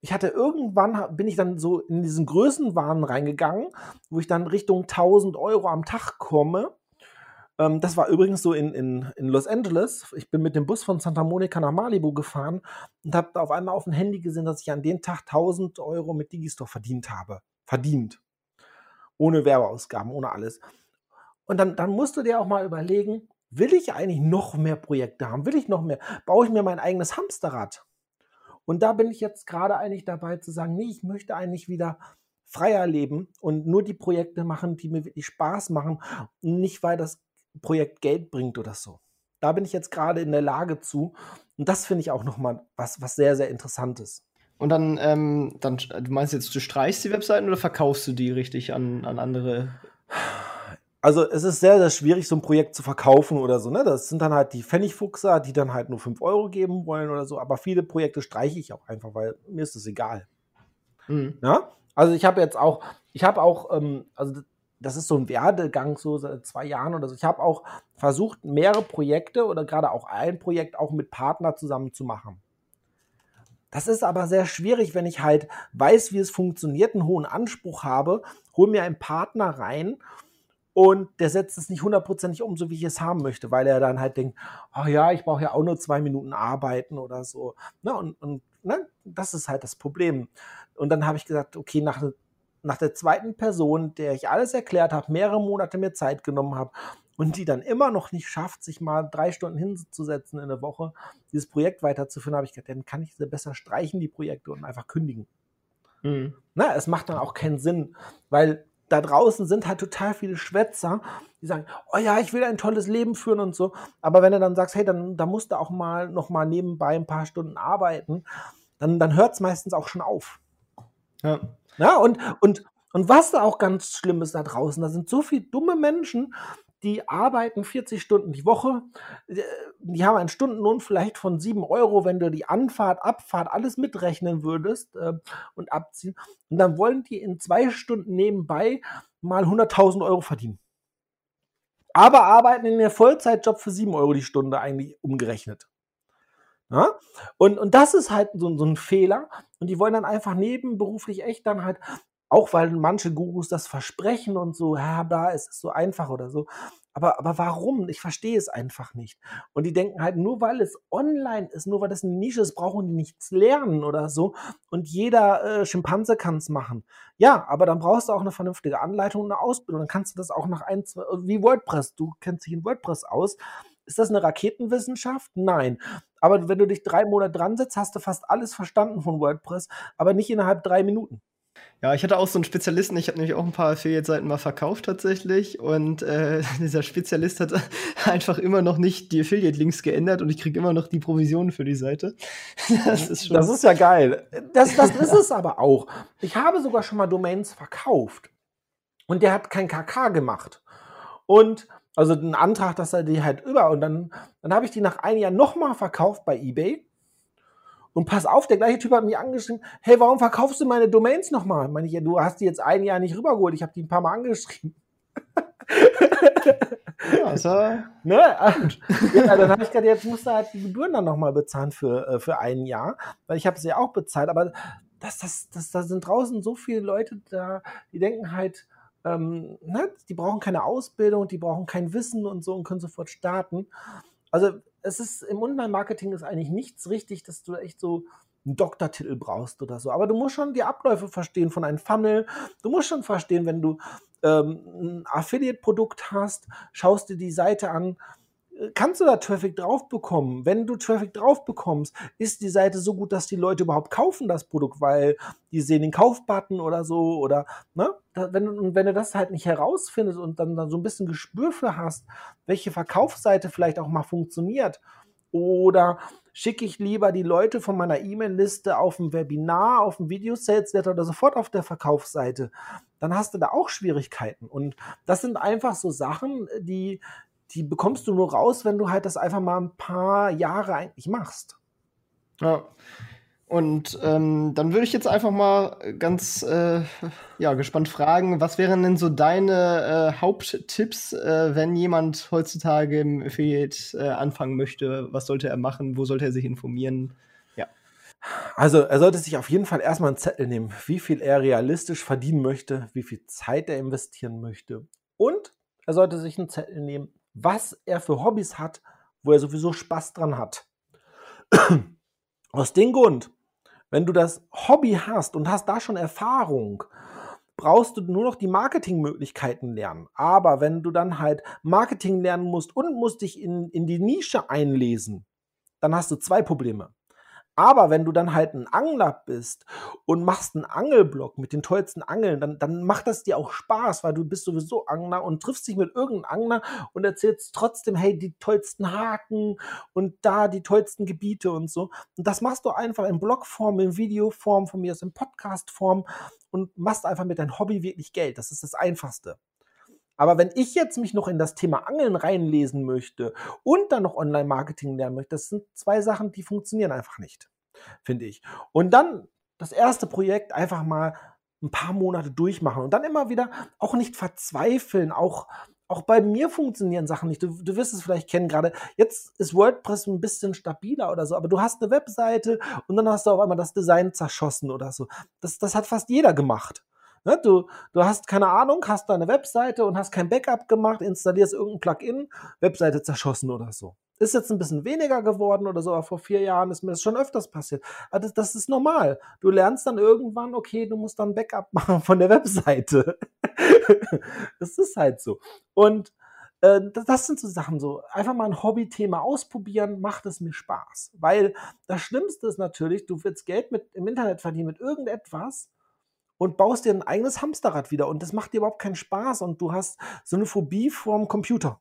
ich hatte irgendwann, bin ich dann so in diesen Größenwahn reingegangen, wo ich dann Richtung 1000 Euro am Tag komme ähm, das war übrigens so in, in, in Los Angeles. Ich bin mit dem Bus von Santa Monica nach Malibu gefahren und habe auf einmal auf dem Handy gesehen, dass ich an dem Tag 1000 Euro mit Digistore verdient habe. Verdient. Ohne Werbeausgaben, ohne alles. Und dann, dann musst du dir auch mal überlegen, will ich eigentlich noch mehr Projekte haben? Will ich noch mehr? Baue ich mir mein eigenes Hamsterrad? Und da bin ich jetzt gerade eigentlich dabei zu sagen, nee, ich möchte eigentlich wieder freier leben und nur die Projekte machen, die mir wirklich Spaß machen. Nicht, weil das Projekt Geld bringt oder so. Da bin ich jetzt gerade in der Lage zu. Und das finde ich auch nochmal was, was sehr, sehr Interessantes. Und dann, ähm, dann, du meinst jetzt, du streichst die Webseiten oder verkaufst du die richtig an, an andere? Also es ist sehr, sehr schwierig, so ein Projekt zu verkaufen oder so. Ne? Das sind dann halt die Pfennigfuchser, die dann halt nur 5 Euro geben wollen oder so. Aber viele Projekte streiche ich auch einfach, weil mir ist das egal. Mhm. Ja? Also ich habe jetzt auch, ich habe auch, ähm, also das ist so ein Werdegang, so seit zwei Jahren oder so. Ich habe auch versucht, mehrere Projekte oder gerade auch ein Projekt auch mit Partner zusammen zu machen. Das ist aber sehr schwierig, wenn ich halt weiß, wie es funktioniert, einen hohen Anspruch habe, hole mir einen Partner rein und der setzt es nicht hundertprozentig um, so wie ich es haben möchte, weil er dann halt denkt, oh ja, ich brauche ja auch nur zwei Minuten arbeiten oder so. Ne? Und, und ne? das ist halt das Problem. Und dann habe ich gesagt, okay, nach nach der zweiten Person, der ich alles erklärt habe, mehrere Monate mir Zeit genommen habe und die dann immer noch nicht schafft, sich mal drei Stunden hinzusetzen in der Woche, dieses Projekt weiterzuführen, habe ich gedacht, dann kann ich sie besser streichen, die Projekte, und einfach kündigen. Mhm. Na, es macht dann auch keinen Sinn, weil da draußen sind halt total viele Schwätzer, die sagen, oh ja, ich will ein tolles Leben führen und so. Aber wenn du dann sagst, hey, dann da musst du auch mal noch mal nebenbei ein paar Stunden arbeiten, dann, dann hört es meistens auch schon auf. Ja. Ja, und, und, und was da auch ganz schlimm ist da draußen, da sind so viele dumme Menschen, die arbeiten 40 Stunden die Woche, äh, die haben einen Stundenlohn vielleicht von 7 Euro, wenn du die Anfahrt, Abfahrt, alles mitrechnen würdest äh, und abziehen. Und dann wollen die in zwei Stunden nebenbei mal 100.000 Euro verdienen. Aber arbeiten in der Vollzeitjob für 7 Euro die Stunde eigentlich umgerechnet. Ja? Und, und das ist halt so, so ein Fehler. Und die wollen dann einfach nebenberuflich echt dann halt, auch weil manche Gurus das versprechen und so, ja, da es ist so einfach oder so. Aber, aber warum? Ich verstehe es einfach nicht. Und die denken halt, nur weil es online ist, nur weil das eine Nische ist, brauchen die nichts lernen oder so. Und jeder äh, Schimpanse kann es machen. Ja, aber dann brauchst du auch eine vernünftige Anleitung und eine Ausbildung. Dann kannst du das auch nach ein, zwei, wie WordPress. Du kennst dich in WordPress aus. Ist das eine Raketenwissenschaft? Nein. Aber wenn du dich drei Monate dran setzt, hast du fast alles verstanden von WordPress, aber nicht innerhalb drei Minuten. Ja, ich hatte auch so einen Spezialisten, ich habe nämlich auch ein paar Affiliate-Seiten mal verkauft tatsächlich und äh, dieser Spezialist hat einfach immer noch nicht die Affiliate-Links geändert und ich kriege immer noch die Provisionen für die Seite. Das ist, schon das ist ja geil. Das, das ist es aber auch. Ich habe sogar schon mal Domains verkauft und der hat kein KK gemacht. Und also einen Antrag, dass er die halt über und dann, dann habe ich die nach einem Jahr nochmal verkauft bei eBay. Und pass auf, der gleiche Typ hat mich angeschrieben, hey, warum verkaufst du meine Domains nochmal? Meine ich, ja, du hast die jetzt ein Jahr nicht rübergeholt, ich habe die ein paar Mal angeschrieben. ja, also, ne? ja, dann habe ich gesagt, jetzt musst du halt die Gebühren dann nochmal bezahlen für, äh, für ein Jahr, weil ich habe sie ja auch bezahlt, aber das, das, das, da sind draußen so viele Leute da, die denken halt, ähm, ne, die brauchen keine Ausbildung, die brauchen kein Wissen und so und können sofort starten. Also es ist im Online-Marketing ist eigentlich nichts richtig, dass du echt so einen Doktortitel brauchst oder so. Aber du musst schon die Abläufe verstehen von einem Funnel. Du musst schon verstehen, wenn du ähm, ein Affiliate-Produkt hast, schaust dir die Seite an, kannst du da Traffic drauf bekommen? Wenn du Traffic drauf bekommst, ist die Seite so gut, dass die Leute überhaupt kaufen das Produkt, weil die sehen den Kaufbutton oder so oder ne? Wenn, und wenn du das halt nicht herausfindest und dann, dann so ein bisschen Gespür für hast, welche Verkaufsseite vielleicht auch mal funktioniert oder schicke ich lieber die Leute von meiner E-Mail-Liste auf ein Webinar, auf ein Video-Sales-Letter oder sofort auf der Verkaufsseite, dann hast du da auch Schwierigkeiten. Und das sind einfach so Sachen, die, die bekommst du nur raus, wenn du halt das einfach mal ein paar Jahre eigentlich machst. Ja. Und ähm, dann würde ich jetzt einfach mal ganz äh, ja, gespannt fragen, was wären denn so deine äh, Haupttipps, äh, wenn jemand heutzutage im Affiliate äh, anfangen möchte? Was sollte er machen? Wo sollte er sich informieren? Ja. Also er sollte sich auf jeden Fall erstmal einen Zettel nehmen, wie viel er realistisch verdienen möchte, wie viel Zeit er investieren möchte. Und er sollte sich einen Zettel nehmen, was er für Hobbys hat, wo er sowieso Spaß dran hat. Aus dem Grund, wenn du das Hobby hast und hast da schon Erfahrung, brauchst du nur noch die Marketingmöglichkeiten lernen. Aber wenn du dann halt Marketing lernen musst und musst dich in, in die Nische einlesen, dann hast du zwei Probleme. Aber wenn du dann halt ein Angler bist und machst einen Angelblock mit den tollsten Angeln, dann, dann macht das dir auch Spaß, weil du bist sowieso Angler und triffst dich mit irgendeinem Angler und erzählst trotzdem, hey, die tollsten Haken und da die tollsten Gebiete und so. Und das machst du einfach in Blogform, in Videoform, von mir aus in Podcastform und machst einfach mit deinem Hobby wirklich Geld. Das ist das Einfachste. Aber wenn ich jetzt mich noch in das Thema Angeln reinlesen möchte und dann noch Online-Marketing lernen möchte, das sind zwei Sachen, die funktionieren einfach nicht, finde ich. Und dann das erste Projekt einfach mal ein paar Monate durchmachen und dann immer wieder auch nicht verzweifeln, auch auch bei mir funktionieren Sachen nicht. Du, du wirst es vielleicht kennen gerade. Jetzt ist WordPress ein bisschen stabiler oder so, aber du hast eine Webseite und dann hast du auf einmal das Design zerschossen oder so. Das, das hat fast jeder gemacht. Ne, du, du hast keine Ahnung, hast deine Webseite und hast kein Backup gemacht, installierst irgendein Plugin, Webseite zerschossen oder so. Ist jetzt ein bisschen weniger geworden oder so, aber vor vier Jahren ist mir das schon öfters passiert. Aber das, das ist normal. Du lernst dann irgendwann, okay, du musst dann Backup machen von der Webseite. das ist halt so. Und äh, das sind so Sachen so. Einfach mal ein Hobbythema ausprobieren, macht es mir Spaß. Weil das Schlimmste ist natürlich, du willst Geld mit, im Internet verdienen mit irgendetwas und baust dir ein eigenes Hamsterrad wieder und das macht dir überhaupt keinen Spaß und du hast so eine Phobie vorm Computer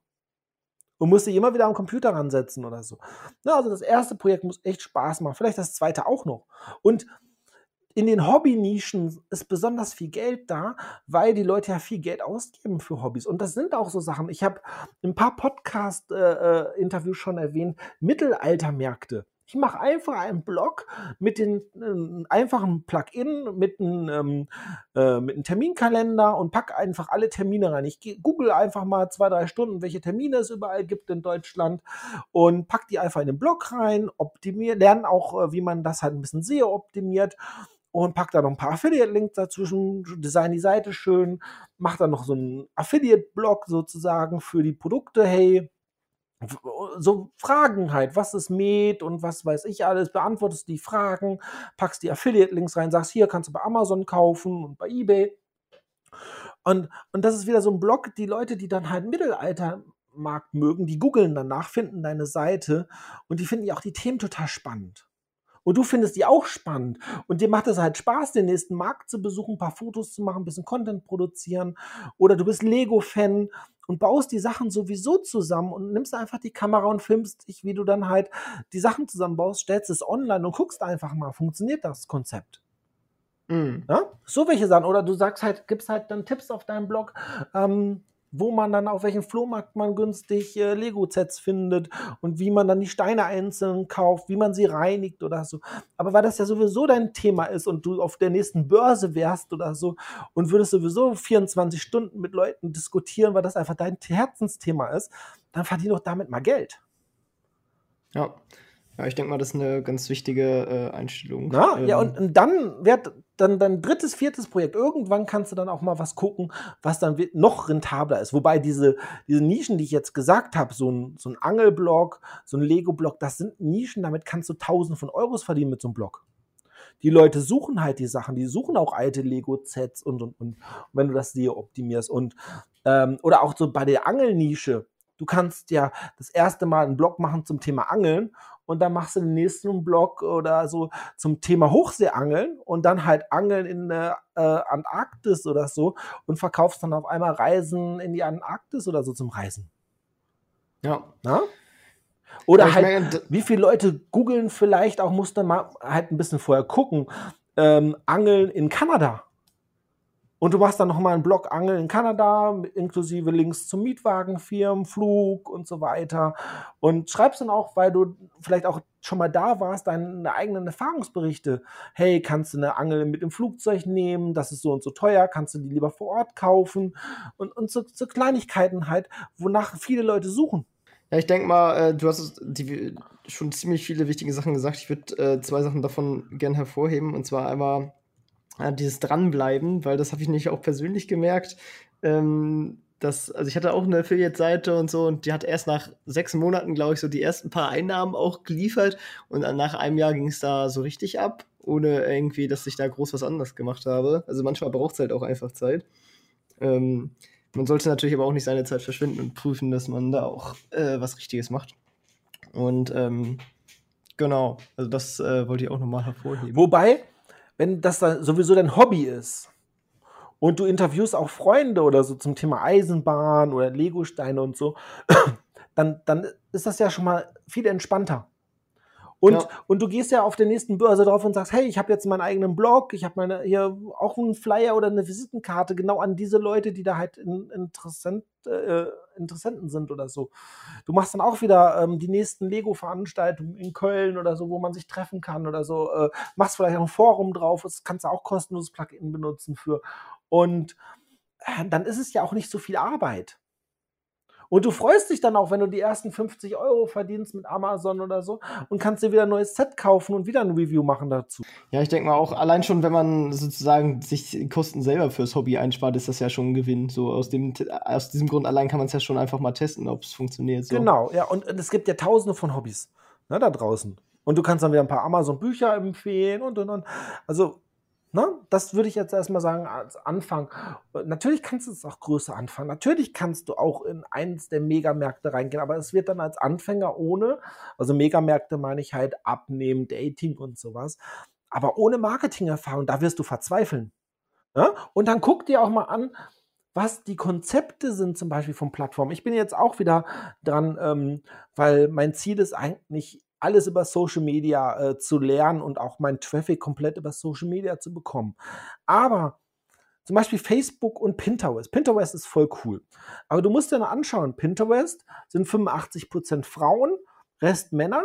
und musst dich immer wieder am Computer ransetzen oder so. Ja, also das erste Projekt muss echt Spaß machen, vielleicht das zweite auch noch. Und in den Hobby-Nischen ist besonders viel Geld da, weil die Leute ja viel Geld ausgeben für Hobbys. Und das sind auch so Sachen. Ich habe ein paar Podcast-Interviews äh, äh schon erwähnt, Mittelaltermärkte. Ich mache einfach einen Blog mit den äh, einfachen Plugin, mit einem ähm, äh, Terminkalender und packe einfach alle Termine rein. Ich google einfach mal zwei, drei Stunden, welche Termine es überall gibt in Deutschland und pack die einfach in den Blog rein, optimiere, lernen auch, äh, wie man das halt ein bisschen SEO optimiert und pack da noch ein paar Affiliate-Links dazwischen, design die Seite schön, mach dann noch so einen Affiliate-Blog sozusagen für die Produkte. Hey, so Fragen halt, was ist Med und was weiß ich alles, beantwortest die Fragen, packst die Affiliate-Links rein, sagst, hier kannst du bei Amazon kaufen und bei Ebay. Und, und das ist wieder so ein Blog, die Leute, die dann halt Mittelaltermarkt mögen, die googeln danach, finden deine Seite und die finden ja auch die Themen total spannend. Und du findest die auch spannend. Und dir macht es halt Spaß, den nächsten Markt zu besuchen, ein paar Fotos zu machen, ein bisschen Content produzieren. Oder du bist Lego-Fan und baust die Sachen sowieso zusammen und nimmst einfach die Kamera und filmst dich, wie du dann halt die Sachen zusammenbaust, stellst es online und guckst einfach mal, funktioniert das Konzept? Mhm. Ja? So welche Sachen. Oder du sagst halt, gibst halt dann Tipps auf deinem Blog, ähm, wo man dann auf welchem Flohmarkt man günstig äh, Lego-Sets findet und wie man dann die Steine einzeln kauft, wie man sie reinigt oder so. Aber weil das ja sowieso dein Thema ist und du auf der nächsten Börse wärst oder so und würdest sowieso 24 Stunden mit Leuten diskutieren, weil das einfach dein Herzensthema ist, dann verdien doch damit mal Geld. Ja. Ja, ich denke mal, das ist eine ganz wichtige äh, Einstellung. Ja, ähm, ja und, und, dann wird dann dein drittes, viertes Projekt. Irgendwann kannst du dann auch mal was gucken, was dann noch rentabler ist. Wobei diese, diese Nischen, die ich jetzt gesagt habe, so ein, so ein Angelblock, so ein Lego-Block, das sind Nischen, damit kannst du Tausende von Euros verdienen mit so einem Block. die Leute suchen halt die Sachen, die suchen auch alte Lego-Sets und, und, und, wenn du das SEO optimierst. Und, ähm, oder auch so bei der Angelnische. Du kannst ja das erste Mal einen Blog machen zum Thema Angeln und dann machst du den nächsten Blog oder so zum Thema Hochseeangeln und dann halt Angeln in der äh, Antarktis oder so und verkaufst dann auf einmal Reisen in die Antarktis oder so zum Reisen. Ja. Na? Oder ja, halt, meine, wie viele Leute googeln vielleicht auch, muss dann mal halt ein bisschen vorher gucken, ähm, Angeln in Kanada. Und du machst dann nochmal einen Blog Angeln in Kanada, inklusive Links zum Mietwagenfirmen, Flug und so weiter. Und schreibst dann auch, weil du vielleicht auch schon mal da warst, deine eigenen Erfahrungsberichte. Hey, kannst du eine Angel mit dem Flugzeug nehmen? Das ist so und so teuer. Kannst du die lieber vor Ort kaufen? Und, und so, so Kleinigkeiten halt, wonach viele Leute suchen. Ja, ich denke mal, äh, du hast die, schon ziemlich viele wichtige Sachen gesagt. Ich würde äh, zwei Sachen davon gern hervorheben. Und zwar einmal äh, dieses Dranbleiben, weil das habe ich nicht auch persönlich gemerkt. Ähm, dass, also ich hatte auch eine Affiliate-Seite und so und die hat erst nach sechs Monaten, glaube ich, so die ersten paar Einnahmen auch geliefert und dann nach einem Jahr ging es da so richtig ab, ohne irgendwie, dass ich da groß was anderes gemacht habe. Also manchmal braucht es halt auch einfach Zeit. Ähm, man sollte natürlich aber auch nicht seine Zeit verschwinden und prüfen, dass man da auch äh, was Richtiges macht. Und ähm, genau, also das äh, wollte ich auch nochmal hervorheben. Wobei, wenn das dann sowieso dein Hobby ist und du interviewst auch Freunde oder so zum Thema Eisenbahn oder Legosteine und so, dann, dann ist das ja schon mal viel entspannter. Und, ja. und du gehst ja auf der nächsten Börse drauf und sagst, hey, ich habe jetzt meinen eigenen Blog, ich habe meine hier auch einen Flyer oder eine Visitenkarte genau an diese Leute, die da halt in, interessant, äh, Interessenten sind oder so. Du machst dann auch wieder ähm, die nächsten Lego-Veranstaltungen in Köln oder so, wo man sich treffen kann oder so. Äh, machst vielleicht auch ein Forum drauf, das kannst du auch kostenloses Plugin benutzen für. Und äh, dann ist es ja auch nicht so viel Arbeit. Und du freust dich dann auch, wenn du die ersten 50 Euro verdienst mit Amazon oder so und kannst dir wieder ein neues Set kaufen und wieder ein Review machen dazu. Ja, ich denke mal auch, allein schon, wenn man sozusagen sich Kosten selber fürs Hobby einspart, ist das ja schon ein Gewinn. So aus, dem, aus diesem Grund allein kann man es ja schon einfach mal testen, ob es funktioniert. So. Genau, ja, und es gibt ja tausende von Hobbys ne, da draußen. Und du kannst dann wieder ein paar Amazon-Bücher empfehlen und und und. Also Ne? Das würde ich jetzt erstmal sagen als Anfang. Natürlich kannst du es auch größer anfangen. Natürlich kannst du auch in eins der Megamärkte reingehen, aber es wird dann als Anfänger ohne, also Megamärkte meine ich halt abnehmen, Dating und sowas, aber ohne Marketingerfahrung, da wirst du verzweifeln. Ne? Und dann guck dir auch mal an, was die Konzepte sind, zum Beispiel von Plattformen. Ich bin jetzt auch wieder dran, ähm, weil mein Ziel ist eigentlich alles über Social Media äh, zu lernen und auch meinen Traffic komplett über Social Media zu bekommen. Aber zum Beispiel Facebook und Pinterest. Pinterest ist voll cool. Aber du musst dir mal anschauen, Pinterest sind 85% Frauen, Rest Männer.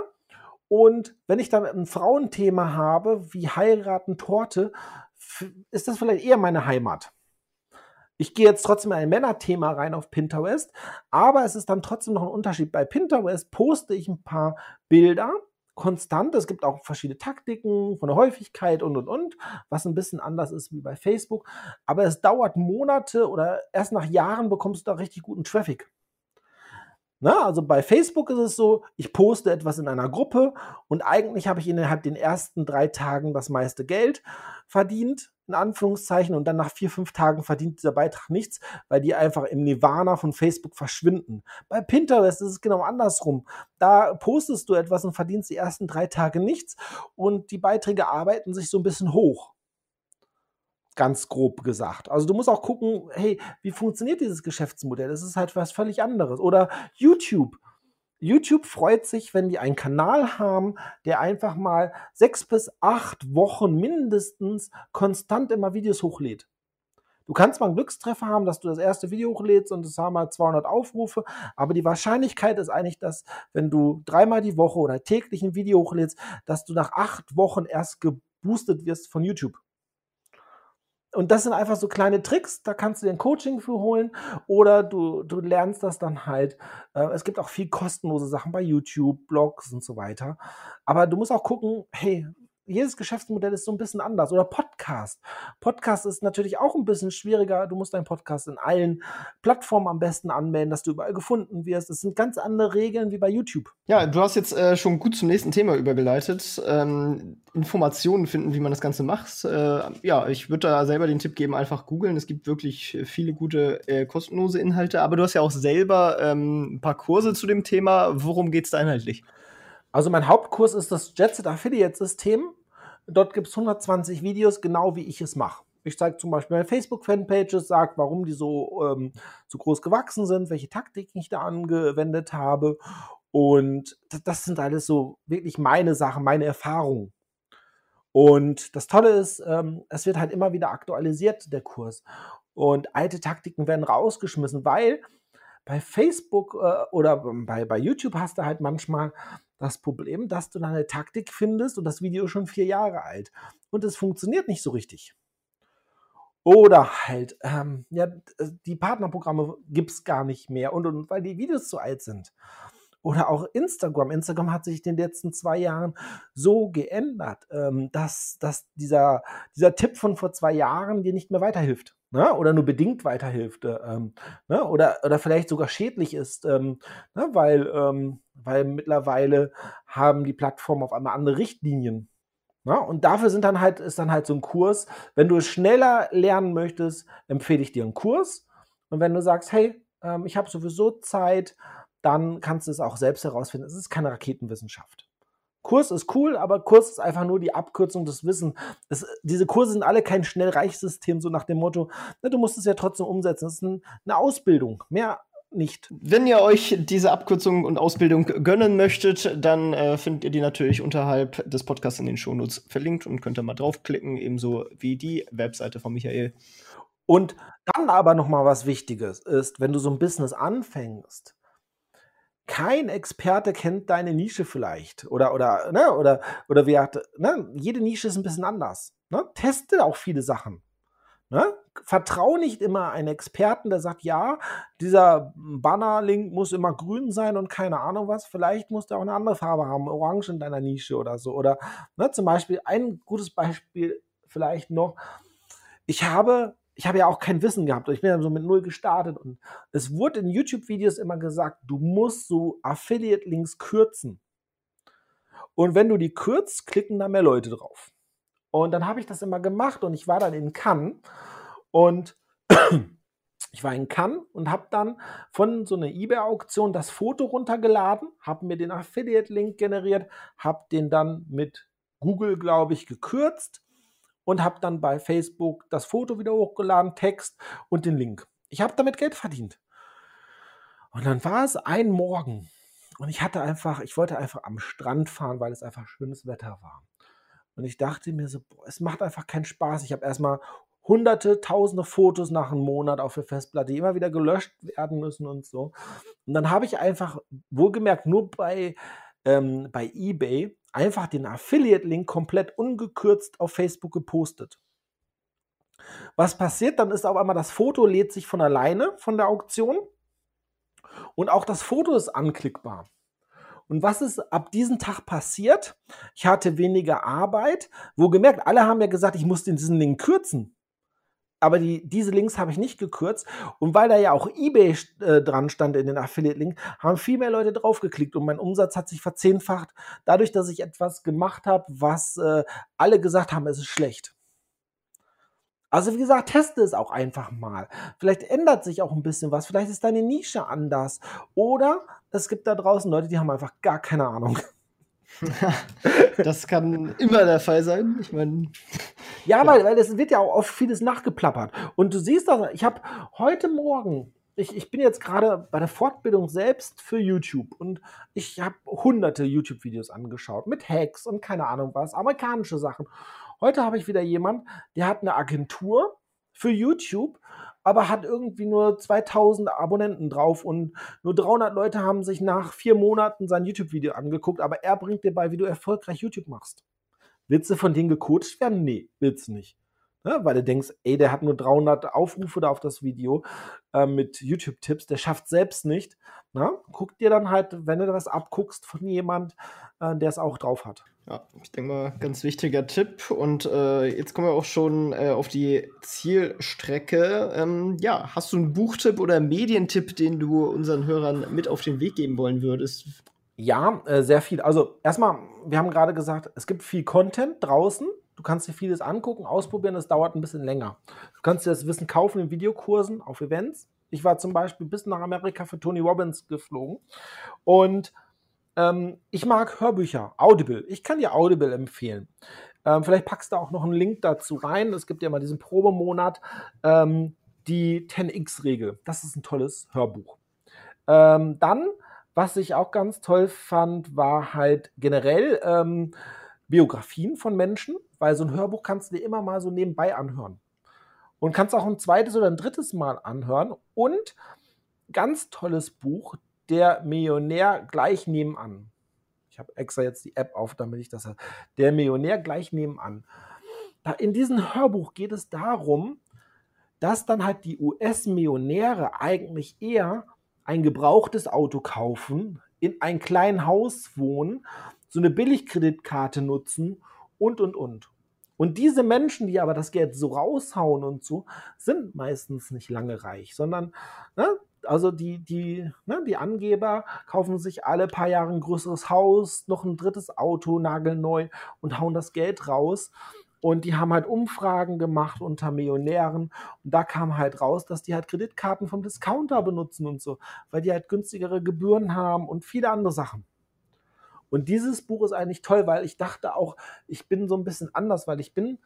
Und wenn ich dann ein Frauenthema habe, wie heiraten, Torte, ist das vielleicht eher meine Heimat. Ich gehe jetzt trotzdem in ein Männerthema rein auf Pinterest, aber es ist dann trotzdem noch ein Unterschied. Bei Pinterest poste ich ein paar Bilder konstant. Es gibt auch verschiedene Taktiken von der Häufigkeit und und und, was ein bisschen anders ist wie bei Facebook. Aber es dauert Monate oder erst nach Jahren bekommst du da richtig guten Traffic. Na, also bei Facebook ist es so, ich poste etwas in einer Gruppe und eigentlich habe ich innerhalb den ersten drei Tagen das meiste Geld verdient in Anführungszeichen, und dann nach vier, fünf Tagen verdient dieser Beitrag nichts, weil die einfach im Nirvana von Facebook verschwinden. Bei Pinterest ist es genau andersrum. Da postest du etwas und verdienst die ersten drei Tage nichts und die Beiträge arbeiten sich so ein bisschen hoch. Ganz grob gesagt. Also du musst auch gucken, hey, wie funktioniert dieses Geschäftsmodell? Das ist halt was völlig anderes. Oder YouTube YouTube freut sich, wenn die einen Kanal haben, der einfach mal sechs bis acht Wochen mindestens konstant immer Videos hochlädt. Du kannst mal einen Glückstreffer haben, dass du das erste Video hochlädst und es haben mal 200 Aufrufe, aber die Wahrscheinlichkeit ist eigentlich, dass wenn du dreimal die Woche oder täglich ein Video hochlädst, dass du nach acht Wochen erst geboostet wirst von YouTube und das sind einfach so kleine Tricks, da kannst du dir ein Coaching für holen oder du, du lernst das dann halt. Äh, es gibt auch viel kostenlose Sachen bei YouTube, Blogs und so weiter. Aber du musst auch gucken, hey, jedes Geschäftsmodell ist so ein bisschen anders. Oder Podcast. Podcast ist natürlich auch ein bisschen schwieriger. Du musst deinen Podcast in allen Plattformen am besten anmelden, dass du überall gefunden wirst. Es sind ganz andere Regeln wie bei YouTube. Ja, du hast jetzt äh, schon gut zum nächsten Thema übergeleitet. Ähm, Informationen finden, wie man das Ganze macht. Äh, ja, ich würde da selber den Tipp geben, einfach googeln. Es gibt wirklich viele gute äh, kostenlose Inhalte. Aber du hast ja auch selber ähm, ein paar Kurse zu dem Thema. Worum geht es da inhaltlich? Also mein Hauptkurs ist das Jetset Affiliate System. Dort gibt es 120 Videos, genau wie ich es mache. Ich zeige zum Beispiel meine Facebook-Fanpages, sage, warum die so, ähm, so groß gewachsen sind, welche Taktiken ich da angewendet habe. Und das, sind alles so wirklich meine Sachen, meine Erfahrungen. Und das Tolle ist, ähm, es wird halt immer wieder aktualisiert, der Kurs. Und alte Taktiken werden rausgeschmissen, weil bei Facebook äh, oder bei, bei YouTube hast du halt manchmal das Problem, dass du dann eine Taktik findest und das Video ist schon vier Jahre alt und es funktioniert nicht so richtig. Oder halt, ähm, ja, die Partnerprogramme gibt es gar nicht mehr und, und weil die Videos zu alt sind. Oder auch Instagram. Instagram hat sich in den letzten zwei Jahren so geändert, ähm, dass, dass dieser, dieser Tipp von vor zwei Jahren dir nicht mehr weiterhilft. Ne? Oder nur bedingt weiterhilft. Äh, ähm, ne? oder, oder vielleicht sogar schädlich ist, ähm, ne? weil ähm, weil mittlerweile haben die Plattformen auf einmal andere Richtlinien. Ja, und dafür sind dann halt, ist dann halt so ein Kurs. Wenn du es schneller lernen möchtest, empfehle ich dir einen Kurs. Und wenn du sagst, hey, ähm, ich habe sowieso Zeit, dann kannst du es auch selbst herausfinden. Es ist keine Raketenwissenschaft. Kurs ist cool, aber Kurs ist einfach nur die Abkürzung des Wissens. Es, diese Kurse sind alle kein Schnellreichsystem, so nach dem Motto, ne, du musst es ja trotzdem umsetzen. Es ist ein, eine Ausbildung. Mehr nicht. Wenn ihr euch diese Abkürzung und Ausbildung gönnen möchtet, dann äh, findet ihr die natürlich unterhalb des Podcasts in den Shownotes verlinkt und könnt da mal draufklicken, ebenso wie die Webseite von Michael. Und dann aber noch mal was Wichtiges ist, wenn du so ein Business anfängst, kein Experte kennt deine Nische vielleicht oder oder ne, oder oder wie hat, ne, jede Nische ist ein bisschen anders. Ne? Teste auch viele Sachen. Ne? Vertrau nicht immer einen Experten, der sagt, ja, dieser Banner-Link muss immer grün sein und keine Ahnung was. Vielleicht muss der auch eine andere Farbe haben, orange in deiner Nische oder so. Oder ne, zum Beispiel ein gutes Beispiel vielleicht noch. Ich habe, ich habe ja auch kein Wissen gehabt. Ich bin ja so mit null gestartet und es wurde in YouTube-Videos immer gesagt, du musst so Affiliate-Links kürzen. Und wenn du die kürzt, klicken da mehr Leute drauf. Und dann habe ich das immer gemacht und ich war dann in Cannes und ich war in Cannes und habe dann von so einer eBay-Auktion das Foto runtergeladen, habe mir den Affiliate-Link generiert, habe den dann mit Google, glaube ich, gekürzt und habe dann bei Facebook das Foto wieder hochgeladen, Text und den Link. Ich habe damit Geld verdient. Und dann war es ein Morgen und ich hatte einfach, ich wollte einfach am Strand fahren, weil es einfach schönes Wetter war. Und ich dachte mir so, boah, es macht einfach keinen Spaß. Ich habe erstmal hunderte, tausende Fotos nach einem Monat auf der Festplatte, die immer wieder gelöscht werden müssen und so. Und dann habe ich einfach, wohlgemerkt, nur bei, ähm, bei eBay einfach den Affiliate-Link komplett ungekürzt auf Facebook gepostet. Was passiert? Dann ist auf einmal das Foto lädt sich von alleine von der Auktion und auch das Foto ist anklickbar. Und was ist ab diesem Tag passiert? Ich hatte weniger Arbeit. Wo gemerkt, alle haben ja gesagt, ich muss diesen Link kürzen. Aber die, diese Links habe ich nicht gekürzt. Und weil da ja auch eBay äh, dran stand in den Affiliate-Link, haben viel mehr Leute draufgeklickt und mein Umsatz hat sich verzehnfacht, dadurch, dass ich etwas gemacht habe, was äh, alle gesagt haben, es ist schlecht. Also wie gesagt, teste es auch einfach mal. Vielleicht ändert sich auch ein bisschen was. Vielleicht ist deine Nische anders. Oder es gibt da draußen Leute, die haben einfach gar keine Ahnung. das kann immer der Fall sein. Ich meine. Ja, ja, weil, weil es wird ja auch oft vieles nachgeplappert. Und du siehst das, ich habe heute Morgen, ich, ich bin jetzt gerade bei der Fortbildung selbst für YouTube und ich habe hunderte YouTube-Videos angeschaut mit Hacks und keine Ahnung was, amerikanische Sachen. Heute habe ich wieder jemand, der hat eine Agentur für YouTube, aber hat irgendwie nur 2000 Abonnenten drauf und nur 300 Leute haben sich nach vier Monaten sein YouTube-Video angeguckt, aber er bringt dir bei, wie du erfolgreich YouTube machst. Willst du von denen gecoacht werden? Nee, willst du nicht. Ne? Weil du denkst, ey, der hat nur 300 Aufrufe da auf das Video äh, mit YouTube-Tipps, der schafft selbst nicht. Na? Guck dir dann halt, wenn du was abguckst von jemand, äh, der es auch drauf hat. Ja, ich denke mal, ganz wichtiger Tipp. Und äh, jetzt kommen wir auch schon äh, auf die Zielstrecke. Ähm, ja, hast du einen Buchtipp oder einen Medientipp, den du unseren Hörern mit auf den Weg geben wollen würdest? Ja, äh, sehr viel. Also erstmal, wir haben gerade gesagt, es gibt viel Content draußen. Du kannst dir vieles angucken, ausprobieren, das dauert ein bisschen länger. Du kannst dir das Wissen kaufen in Videokursen, auf Events. Ich war zum Beispiel bis nach Amerika für Tony Robbins geflogen und ähm, ich mag Hörbücher, Audible. Ich kann dir Audible empfehlen. Ähm, vielleicht packst du auch noch einen Link dazu rein. Es gibt ja mal diesen Probemonat, ähm, die 10x-Regel. Das ist ein tolles Hörbuch. Ähm, dann, was ich auch ganz toll fand, war halt generell ähm, Biografien von Menschen, weil so ein Hörbuch kannst du dir immer mal so nebenbei anhören. Und kannst auch ein zweites oder ein drittes Mal anhören. Und ganz tolles Buch, der Millionär gleich nebenan. Ich habe extra jetzt die App auf, damit ich das. Der Millionär gleich nebenan. In diesem Hörbuch geht es darum, dass dann halt die US-Millionäre eigentlich eher ein gebrauchtes Auto kaufen, in ein kleines Haus wohnen, so eine Billigkreditkarte nutzen und, und, und. Und diese Menschen, die aber das Geld so raushauen und so, sind meistens nicht lange reich, sondern ne, also die, die, ne, die Angeber kaufen sich alle paar Jahre ein größeres Haus, noch ein drittes Auto, nagelneu und hauen das Geld raus. Und die haben halt Umfragen gemacht unter Millionären. Und da kam halt raus, dass die halt Kreditkarten vom Discounter benutzen und so, weil die halt günstigere Gebühren haben und viele andere Sachen. Und dieses Buch ist eigentlich toll, weil ich dachte auch, ich bin so ein bisschen anders, weil ich bin,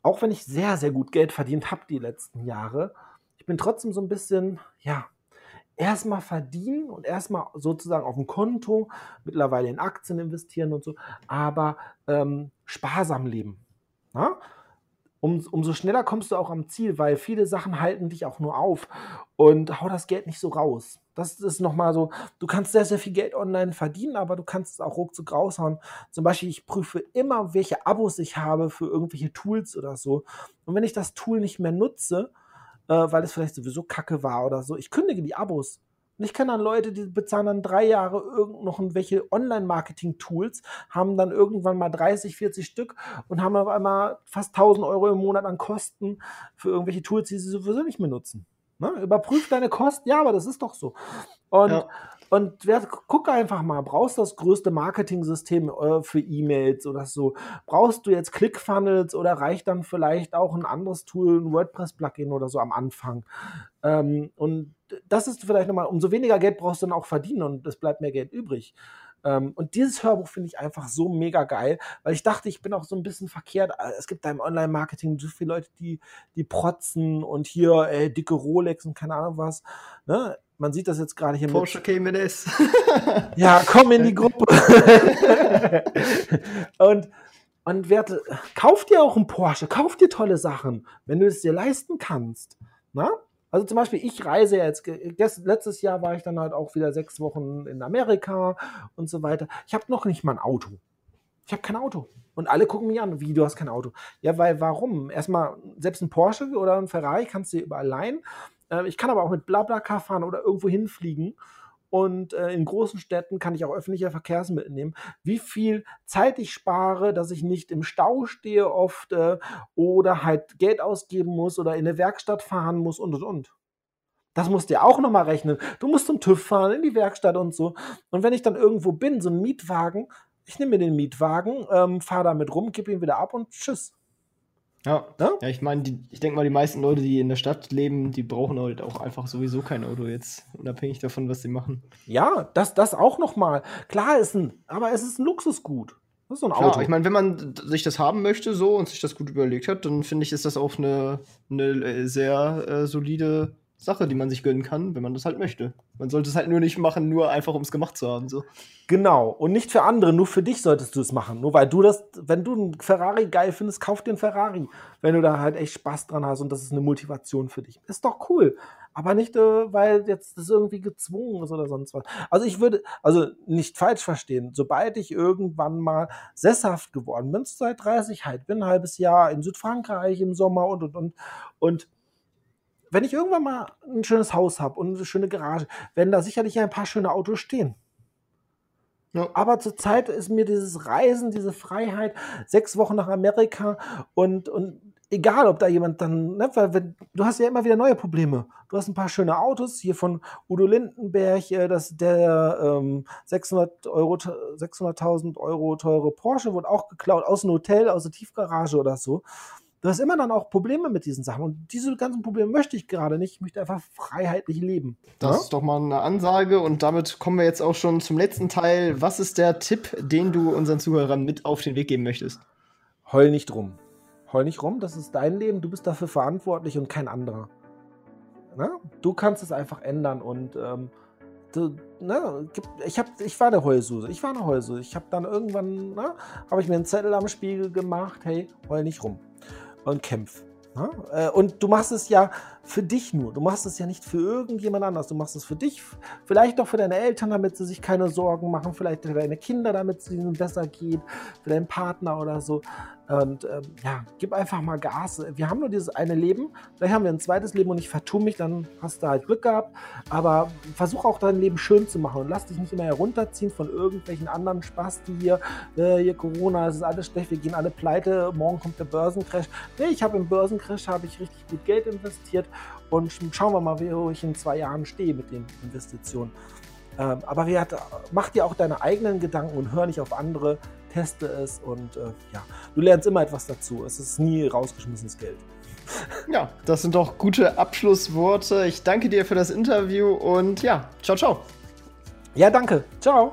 auch wenn ich sehr, sehr gut Geld verdient habe die letzten Jahre, ich bin trotzdem so ein bisschen, ja, erstmal verdienen und erstmal sozusagen auf dem Konto, mittlerweile in Aktien investieren und so, aber ähm, sparsam leben. Na? Um, umso schneller kommst du auch am Ziel, weil viele Sachen halten dich auch nur auf und hau das Geld nicht so raus. Das ist nochmal so, du kannst sehr, sehr viel Geld online verdienen, aber du kannst es auch ruckzuck raushauen. Zum Beispiel, ich prüfe immer, welche Abos ich habe für irgendwelche Tools oder so. Und wenn ich das Tool nicht mehr nutze, äh, weil es vielleicht sowieso kacke war oder so. Ich kündige die Abos. Ich kenne dann Leute, die bezahlen dann drei Jahre irgend noch irgendwelche Online-Marketing-Tools, haben dann irgendwann mal 30, 40 Stück und haben auf einmal fast 1000 Euro im Monat an Kosten für irgendwelche Tools, die sie sowieso nicht mehr nutzen. Ne? Überprüf deine Kosten, ja, aber das ist doch so. Und ja. Und wer, guck einfach mal, brauchst du das größte Marketing-System äh, für E-Mails oder so? Brauchst du jetzt ClickFunnels oder reicht dann vielleicht auch ein anderes Tool, ein WordPress-Plugin oder so am Anfang? Ähm, und das ist vielleicht nochmal, umso weniger Geld brauchst du dann auch verdienen und es bleibt mehr Geld übrig. Ähm, und dieses Hörbuch finde ich einfach so mega geil, weil ich dachte, ich bin auch so ein bisschen verkehrt. Es gibt da im Online-Marketing so viele Leute, die, die protzen und hier äh, dicke Rolex und keine Ahnung was. Ne? Man sieht das jetzt gerade hier Porsche Cayman S. ja, komm in die Gruppe. und und werte, kauf dir auch einen Porsche, kauf dir tolle Sachen, wenn du es dir leisten kannst. Na? Also zum Beispiel, ich reise jetzt, letztes Jahr war ich dann halt auch wieder sechs Wochen in Amerika und so weiter. Ich habe noch nicht mal ein Auto. Ich habe kein Auto. Und alle gucken mich an, wie, du hast kein Auto. Ja, weil warum? Erstmal, selbst ein Porsche oder ein Ferrari kannst du dir überall leihen. Äh, ich kann aber auch mit Blablacar fahren oder irgendwo hinfliegen. Und äh, in großen Städten kann ich auch öffentliche Verkehrsmittel nehmen. Wie viel Zeit ich spare, dass ich nicht im Stau stehe oft äh, oder halt Geld ausgeben muss oder in eine Werkstatt fahren muss und und und. Das musst du ja auch nochmal rechnen. Du musst zum TÜV fahren, in die Werkstatt und so. Und wenn ich dann irgendwo bin, so ein Mietwagen, ich nehme mir den Mietwagen, ähm, fahre damit rum, gebe ihn wieder ab und tschüss. Ja, ja? ja ich meine, ich denke mal, die meisten Leute, die in der Stadt leben, die brauchen halt auch einfach sowieso kein Auto jetzt, unabhängig davon, was sie machen. Ja, das, das auch nochmal. Klar ist ein, aber es ist ein Luxusgut. Das ist so ein Klar, Auto. Ich meine, wenn man sich das haben möchte so und sich das gut überlegt hat, dann finde ich, ist das auch eine, eine äh, sehr äh, solide Sache, die man sich gönnen kann, wenn man das halt möchte. Man sollte es halt nur nicht machen, nur einfach um es gemacht zu haben. So. Genau. Und nicht für andere, nur für dich solltest du es machen. Nur weil du das, wenn du einen Ferrari geil findest, kauf dir einen Ferrari. Wenn du da halt echt Spaß dran hast und das ist eine Motivation für dich. Ist doch cool. Aber nicht, äh, weil jetzt das irgendwie gezwungen ist oder sonst was. Also ich würde, also nicht falsch verstehen, sobald ich irgendwann mal sesshaft geworden bin, seit 30 halt, bin ein halbes Jahr in Südfrankreich im Sommer und und und und wenn ich irgendwann mal ein schönes Haus habe und eine schöne Garage, werden da sicherlich ein paar schöne Autos stehen. Ja. Aber zurzeit ist mir dieses Reisen, diese Freiheit, sechs Wochen nach Amerika und, und egal, ob da jemand dann, ne, weil wenn, du hast ja immer wieder neue Probleme. Du hast ein paar schöne Autos, hier von Udo Lindenberg, äh, das, der ähm, 600 Euro, 600.000 Euro teure Porsche wurde auch geklaut aus einem Hotel, aus der Tiefgarage oder so. Du hast immer dann auch Probleme mit diesen Sachen. Und diese ganzen Probleme möchte ich gerade nicht. Ich möchte einfach freiheitlich leben. Das ja? ist doch mal eine Ansage. Und damit kommen wir jetzt auch schon zum letzten Teil. Was ist der Tipp, den du unseren Zuhörern mit auf den Weg geben möchtest? Heul nicht rum. Heul nicht rum. Das ist dein Leben. Du bist dafür verantwortlich und kein anderer. Na? Du kannst es einfach ändern und. Ähm, du, ne, ich, hab, ich war eine Heulsuse. Ich war eine Heulsuse. Ich habe dann irgendwann, ne, habe ich mir einen Zettel am Spiegel gemacht, hey, heul nicht rum und kämpf. Ne? Äh, und du machst es ja für dich nur. Du machst es ja nicht für irgendjemand anders. Du machst es für dich, vielleicht auch für deine Eltern, damit sie sich keine Sorgen machen, vielleicht für deine Kinder, damit es ihnen besser geht, für deinen Partner oder so. Und ähm, ja, gib einfach mal Gas. Wir haben nur dieses eine Leben. Vielleicht haben wir ein zweites Leben und ich vertue mich, dann hast du halt Glück gehabt. Aber versuch auch dein Leben schön zu machen und lass dich nicht immer herunterziehen von irgendwelchen anderen Spaß, die hier, äh, hier Corona, es ist alles schlecht, wir gehen alle pleite, morgen kommt der Börsencrash. Nee, ich habe im Börsencrash habe ich richtig gut Geld investiert und schauen wir mal, wo ich in zwei Jahren stehe mit den Investitionen. Ähm, aber wie hat, mach dir auch deine eigenen Gedanken und hör nicht auf andere teste es und äh, ja, du lernst immer etwas dazu. Es ist nie rausgeschmissenes Geld. Ja, das sind doch gute Abschlussworte. Ich danke dir für das Interview und ja, ciao, ciao. Ja, danke. Ciao.